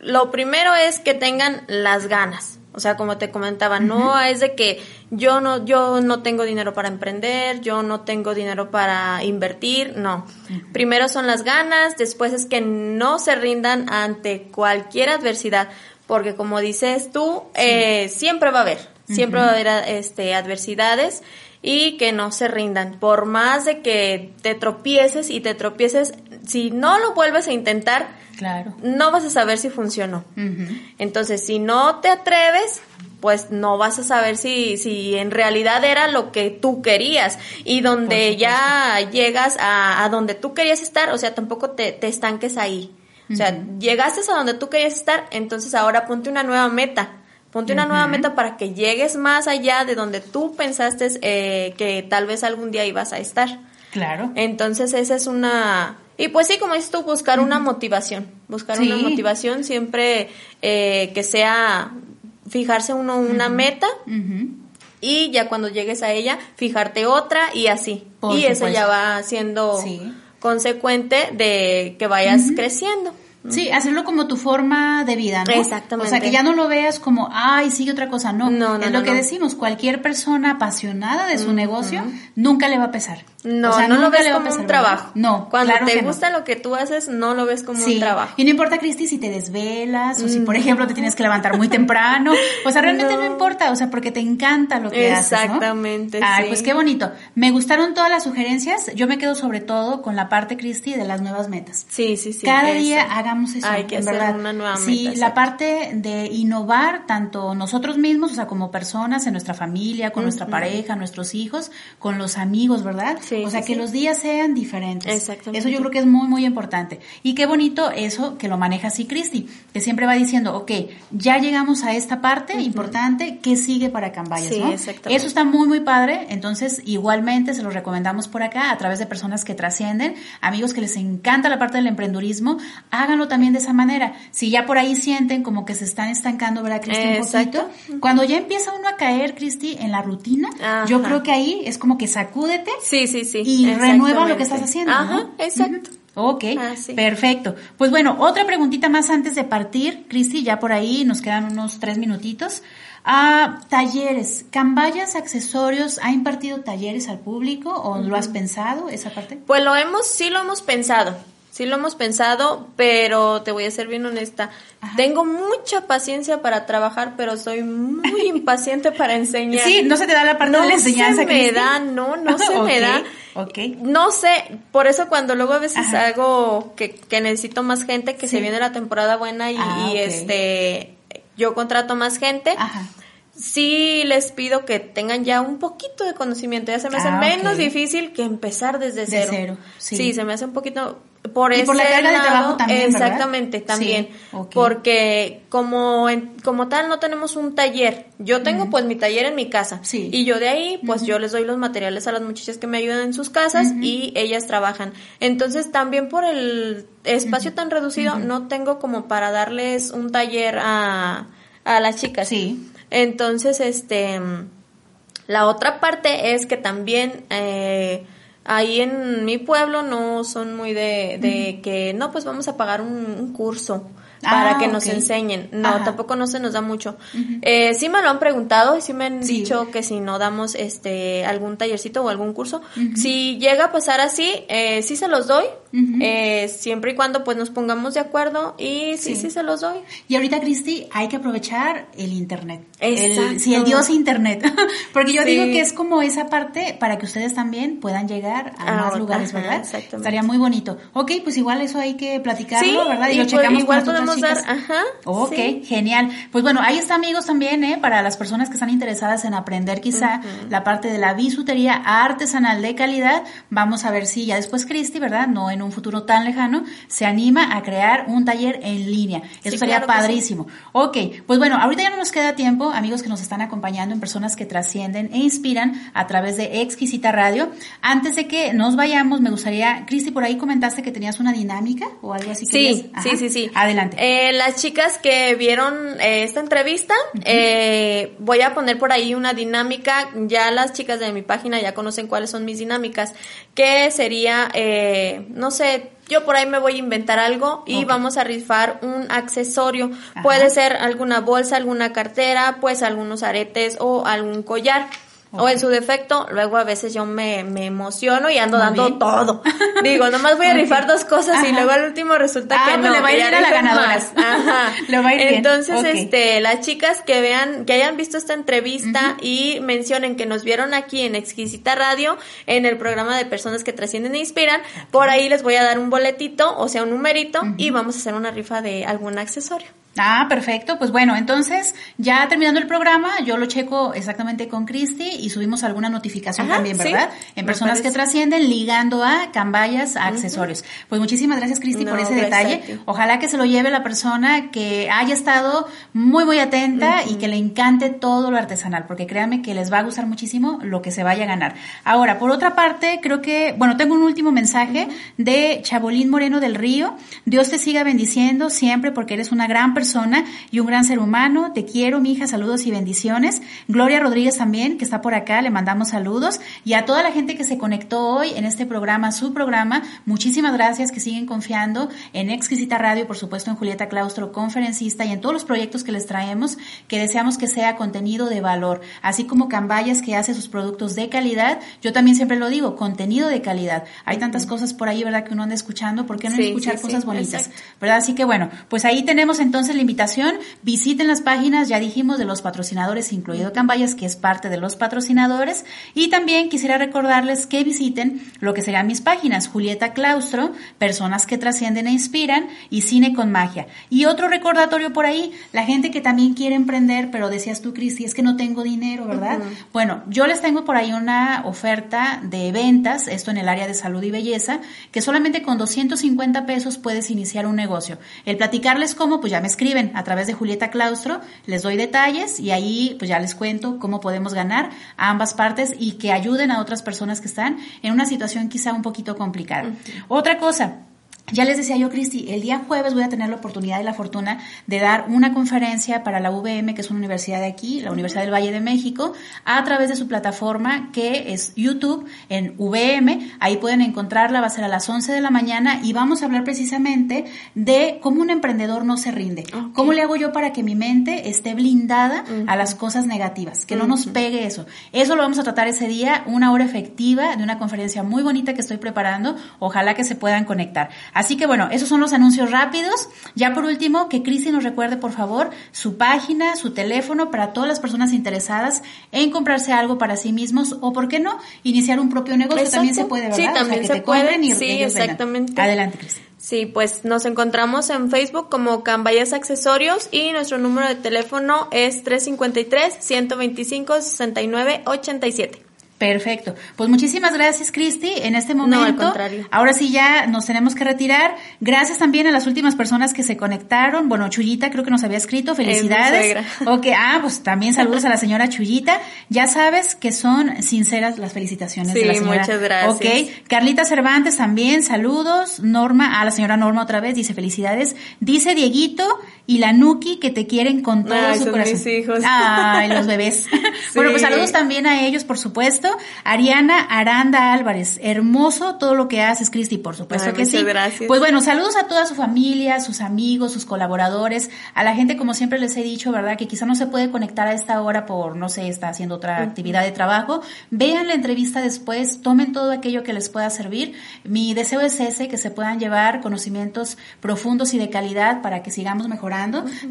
Speaker 2: lo primero es que tengan las ganas. O sea, como te comentaba, no es de que yo no, yo no tengo dinero para emprender, yo no tengo dinero para invertir, no. Primero son las ganas, después es que no se rindan ante cualquier adversidad, porque como dices tú, eh, siempre va a haber, siempre va a haber este, adversidades y que no se rindan. Por más de que te tropieces y te tropieces, si no lo vuelves a intentar, Claro. No vas a saber si funcionó. Entonces, si no te atreves, pues no vas a saber si, si en realidad era lo que tú querías. Y donde ya llegas a, a, donde tú querías estar, o sea, tampoco te, te estanques ahí. O sea, llegaste a donde tú querías estar, entonces ahora ponte una nueva meta. Ponte una nueva meta para que llegues más allá de donde tú pensaste eh, que tal vez algún día ibas a estar.
Speaker 1: Claro.
Speaker 2: Entonces esa es una y pues sí, como dices tú, buscar una motivación, buscar una motivación siempre eh, que sea fijarse uno una meta y ya cuando llegues a ella, fijarte otra y así. y eso ya va siendo consecuente de que vayas creciendo.
Speaker 1: Sí, hacerlo como tu forma de vida, ¿no?
Speaker 2: Exactamente.
Speaker 1: O sea, que ya no lo veas como, ay, sigue otra cosa, no.
Speaker 2: No, no,
Speaker 1: es lo
Speaker 2: no,
Speaker 1: que
Speaker 2: no.
Speaker 1: decimos, cualquier persona apasionada de su negocio nunca le va a pesar.
Speaker 2: No,
Speaker 1: O sea,
Speaker 2: no lo ves como un trabajo.
Speaker 1: No,
Speaker 2: Cuando
Speaker 1: claro
Speaker 2: te
Speaker 1: no.
Speaker 2: gusta lo que tú haces, no lo ves como
Speaker 1: Sí.
Speaker 2: un trabajo.
Speaker 1: Y no importa, Cristi, si te desvelas o si, por ejemplo, te tienes que levantar muy temprano. O sea, realmente no,
Speaker 2: No.
Speaker 1: importa, o sea, porque te encanta lo que haces, ¿no?
Speaker 2: Exactamente,
Speaker 1: Ay,
Speaker 2: sí.
Speaker 1: pues qué bonito. Me gustaron todas las sugerencias. Yo me quedo sobre todo con la parte, Cristi, de las nuevas metas.
Speaker 2: Sí, sí, sí.
Speaker 1: Cada
Speaker 2: eso.
Speaker 1: día hagamos eso.
Speaker 2: Hay que hacer
Speaker 1: verdad.
Speaker 2: una nueva
Speaker 1: Sí,
Speaker 2: meta.
Speaker 1: la
Speaker 2: exacto.
Speaker 1: parte de innovar tanto nosotros mismos, o sea, como personas, en nuestra familia, con nuestra pareja, nuestros hijos, con los amigos, ¿verdad?
Speaker 2: Sí,
Speaker 1: o sea,
Speaker 2: sí,
Speaker 1: que
Speaker 2: sí.
Speaker 1: los días sean diferentes.
Speaker 2: Exactamente.
Speaker 1: Eso yo creo que es muy, muy importante. Y qué bonito eso que lo maneja así Cristi, que siempre va diciendo, ok, ya llegamos a esta parte importante, ¿qué sigue para Cambayas?
Speaker 2: Sí,
Speaker 1: ¿no?
Speaker 2: exactamente.
Speaker 1: Eso está muy, muy padre. Entonces, igualmente se los recomendamos por acá a través de personas que trascienden, amigos que les encanta la parte del emprendurismo, háganlo también de esa manera. Si ya por ahí sienten como que se están estancando, ¿verdad, Cristi? Un
Speaker 2: Exacto.
Speaker 1: poquito. Cuando ya empieza uno a caer, Cristi, en la rutina,
Speaker 2: Ajá.
Speaker 1: yo creo que ahí es como que sacúdete
Speaker 2: Sí, sí, sí.
Speaker 1: y renueva lo que estás haciendo.
Speaker 2: Ajá,
Speaker 1: ¿no?
Speaker 2: exacto.
Speaker 1: Ok,
Speaker 2: Ah, sí.
Speaker 1: perfecto. Pues bueno, otra preguntita más antes de partir, Cristi, ya por ahí nos quedan unos tres minutitos. Ah, talleres, Cambayas Accesorios, ¿ha impartido talleres al público o lo has pensado esa parte?
Speaker 2: Pues lo hemos, sí lo hemos pensado. Sí lo hemos pensado, pero te voy a ser bien honesta.
Speaker 1: Ajá.
Speaker 2: Tengo mucha paciencia para trabajar, pero soy muy impaciente para enseñar.
Speaker 1: Sí, no se te da la parte
Speaker 2: no
Speaker 1: de la enseñanza,
Speaker 2: se me da, no, no se me da.
Speaker 1: Ok.
Speaker 2: No sé, por eso cuando luego a veces
Speaker 1: Ajá.
Speaker 2: hago que, que necesito más gente, que
Speaker 1: Sí.
Speaker 2: se viene la temporada buena y,
Speaker 1: Ah,
Speaker 2: y, este yo contrato más gente.
Speaker 1: Ajá.
Speaker 2: Sí les pido que tengan ya un poquito de conocimiento. Ya se me hace
Speaker 1: Ah,
Speaker 2: menos difícil que empezar desde
Speaker 1: De
Speaker 2: cero.
Speaker 1: cero, sí.
Speaker 2: se me hace un poquito por
Speaker 1: Y
Speaker 2: ese
Speaker 1: por la carga de trabajo también, ¿verdad?
Speaker 2: Exactamente, también.
Speaker 1: Sí.
Speaker 2: Porque como en- como tal no tenemos un taller. Yo tengo pues mi taller en mi casa.
Speaker 1: Sí.
Speaker 2: Y yo de ahí pues yo les doy los materiales a las muchachas que me ayudan en sus casas y ellas trabajan. Entonces también por el espacio tan reducido no tengo como para darles un taller a, a las chicas.
Speaker 1: Sí.
Speaker 2: Entonces, este, la otra parte es que también eh, ahí en mi pueblo no son muy de, de que, no, pues vamos a pagar un, un curso para
Speaker 1: Ah,
Speaker 2: que nos enseñen. No,
Speaker 1: Ajá.
Speaker 2: tampoco no se nos da mucho. Eh, sí me lo han preguntado y sí me han
Speaker 1: Sí.
Speaker 2: dicho que si no damos este algún tallercito o algún curso, si llega a pasar así, eh, sí se los doy, Eh, siempre y cuando pues nos pongamos de acuerdo y sí,
Speaker 1: Sí.
Speaker 2: sí, se los doy.
Speaker 1: Y ahorita, Cristi, hay que aprovechar el Internet. El, sí, el dios Internet. Porque yo
Speaker 2: Sí.
Speaker 1: digo que es como esa parte para que ustedes también puedan llegar a
Speaker 2: Ah,
Speaker 1: más lugares, ¿verdad?
Speaker 2: exactamente.
Speaker 1: Estaría muy bonito. Ok, pues igual eso hay que platicarlo, ¿verdad? Y,
Speaker 2: y
Speaker 1: lo
Speaker 2: pues
Speaker 1: checamos
Speaker 2: igual
Speaker 1: con
Speaker 2: dar, ajá,
Speaker 1: Ok, genial. Pues bueno, ahí está amigos también, ¿eh? Para las personas que están interesadas en aprender quizá la parte de la bisutería artesanal de calidad, vamos a ver si ya después Cristi, ¿verdad? No en un futuro tan lejano, se anima a crear un taller en línea. Eso
Speaker 2: Sí,
Speaker 1: sería
Speaker 2: claro que sí.
Speaker 1: padrísimo. Ok, pues bueno, ahorita ya no nos queda tiempo, amigos que nos están acompañando en personas que trascienden e inspiran a través de Exquisita Radio. Antes de que nos vayamos, me gustaría, Cristi, por ahí comentaste que tenías una dinámica o algo así.
Speaker 2: Sí, sí, sí, sí.
Speaker 1: Adelante.
Speaker 2: Eh, las chicas que vieron eh, esta entrevista, eh, voy a poner por ahí una dinámica. Ya las chicas de mi página ya conocen cuáles son mis dinámicas. Que sería, eh, no sé, yo por ahí me voy a inventar algo y vamos a rifar un accesorio.
Speaker 1: Ajá.
Speaker 2: Puede ser alguna bolsa, alguna cartera, pues algunos aretes o algún collar. O en su defecto, luego a veces yo me, me emociono y ando dando
Speaker 1: bien.
Speaker 2: todo. Digo, nomás voy a rifar dos cosas y luego al último resulta
Speaker 1: Ah,
Speaker 2: que
Speaker 1: pues
Speaker 2: no.
Speaker 1: le va a ir bien a la ganadora.
Speaker 2: Ajá.
Speaker 1: Le va a ir bien.
Speaker 2: Entonces,
Speaker 1: Ok.
Speaker 2: este, las chicas que vean, que hayan visto esta entrevista y mencionen que nos vieron aquí en Exquisita Radio, en el programa de personas que trascienden e inspiran, por ahí les voy a dar un boletito, o sea, un numerito, y vamos a hacer una rifa de algún accesorio.
Speaker 1: Ah, perfecto. Pues bueno, entonces ya terminando el programa, yo lo checo exactamente con Cristi y subimos alguna notificación
Speaker 2: Ajá,
Speaker 1: también,
Speaker 2: sí,
Speaker 1: ¿verdad? En
Speaker 2: me
Speaker 1: personas que trascienden ligando a cambayas a accesorios. Pues muchísimas gracias, Cristi, por ese
Speaker 2: a
Speaker 1: detalle. Ojalá que se lo lleve la persona que haya estado muy, muy atenta y que le encante todo lo artesanal, porque créanme que les va a gustar muchísimo lo que se vaya a ganar. Ahora, por otra parte, creo que, bueno, tengo un último mensaje de Chabolín Moreno del Río. Dios te siga bendiciendo siempre porque eres una gran persona persona y un gran ser humano. Te quiero, mi hija, saludos y bendiciones. Gloria Rodríguez también, que está por acá, le mandamos saludos. Y a toda la gente que se conectó hoy en este programa, su programa, muchísimas gracias que siguen confiando en Exquisita Radio, por supuesto en Julieta Claustro, conferencista y en todos los proyectos que les traemos, que deseamos que sea contenido de valor, así como Cambayas que hace sus productos de calidad. Yo también siempre lo digo, contenido de calidad. Hay tantas cosas por ahí, ¿verdad? Que uno anda escuchando, ¿por qué no escuchar cosas bonitas? ¿Verdad? Así que bueno, pues ahí tenemos entonces la invitación. Visiten las páginas, ya dijimos, de los patrocinadores, incluido Cambayas, que es parte de los patrocinadores. Y también quisiera recordarles que visiten lo que serán mis páginas, Julieta Claustro, Personas que trascienden e inspiran y Cine con Magia. Y otro recordatorio por ahí, la gente que también quiere emprender, pero decías tú, Cristi, es que no tengo dinero, ¿verdad? Bueno, yo les tengo por ahí una oferta de ventas, esto en el área de salud y belleza, que solamente con 250 pesos puedes iniciar un negocio. El platicarles cómo, pues ya me escriben a través de Julieta Claustro, les doy detalles y ahí pues ya les cuento cómo podemos ganar a ambas partes y que ayuden a otras personas que están en una situación quizá un poquito complicada. Otra cosa, ya les decía yo, Cristi, el día jueves voy a tener la oportunidad y la fortuna de dar una conferencia para la UVM, que es una universidad de aquí, la Universidad del Valle de México, a través de su plataforma que es YouTube en VM. Ahí pueden encontrarla, va a ser a las 11 de la mañana y vamos a hablar precisamente de cómo un emprendedor no se rinde. ¿Cómo le hago yo para que mi mente esté blindada a las cosas negativas? Que no nos pegue eso. Eso lo vamos a tratar ese día, una hora efectiva de una conferencia muy bonita que estoy preparando. Ojalá que se puedan conectar. Así que bueno, esos son los anuncios rápidos. Ya por último, que Cristi nos recuerde por favor su página, su teléfono para todas las personas interesadas en comprarse algo para sí mismos o, ¿por qué no?, iniciar un propio negocio. También se puede, ¿verdad?
Speaker 2: Sí, también se puede. sí, exactamente.
Speaker 1: Adelante, Cristi.
Speaker 2: Sí, pues nos encontramos en Facebook como Cambayas Accesorios y nuestro número de teléfono es 353 125 69 87.
Speaker 1: Perfecto. Pues muchísimas gracias, Cristi. En este momento,
Speaker 2: no, al contrario.
Speaker 1: ahora sí ya nos tenemos que retirar. Gracias también a las últimas personas que se conectaron. Bueno, Chuyita creo que nos había escrito. Felicidades. ok, ah, pues también saludos a la señora Chuyita. Ya sabes que son sinceras las felicitaciones
Speaker 2: sí,
Speaker 1: de la señora.
Speaker 2: muchas gracias.
Speaker 1: Ok, Carlita Cervantes también, saludos. Norma, a la señora Norma otra vez, dice felicidades. Dice Dieguito y la Nuki que te quieren con todo
Speaker 2: Ay,
Speaker 1: su
Speaker 2: son
Speaker 1: corazón.
Speaker 2: mis hijos.
Speaker 1: Ay, los bebés. Bueno, pues saludos también a ellos, por supuesto. Ariana Aranda Álvarez, hermoso todo lo que haces, Cristi, por supuesto
Speaker 2: Ay,
Speaker 1: que
Speaker 2: muchas
Speaker 1: sí.
Speaker 2: gracias.
Speaker 1: Pues bueno, saludos a toda su familia, sus amigos, sus colaboradores, a la gente, como siempre les he dicho, ¿verdad? Que quizá no se puede conectar a esta hora por, no sé, está haciendo otra actividad de trabajo. Vean la entrevista después, tomen todo aquello que les pueda servir. Mi deseo es ese, que se puedan llevar conocimientos profundos y de calidad para que sigamos mejorando,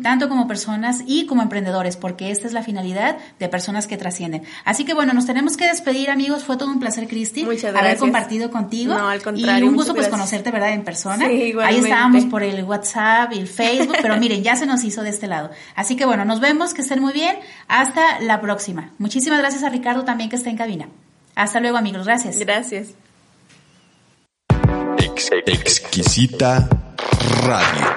Speaker 1: tanto como personas y como emprendedores, porque esta es la finalidad de personas que trascienden. Así que bueno, nos tenemos que despedir, amigos. Fue todo un placer, Cristi,
Speaker 2: Muchas
Speaker 1: haber compartido contigo.
Speaker 2: No, al
Speaker 1: Y
Speaker 2: contrario,
Speaker 1: un gusto pues conocerte, ¿verdad? En persona.
Speaker 2: Sí,
Speaker 1: Ahí estábamos por el WhatsApp y el Facebook, pero miren, ya se nos hizo de este lado. Así que bueno, nos vemos, que estén muy bien. Hasta la próxima. Muchísimas gracias a Ricardo también que está en cabina. Hasta luego, amigos. Gracias.
Speaker 2: Gracias.
Speaker 3: Ex- exquisita Radio.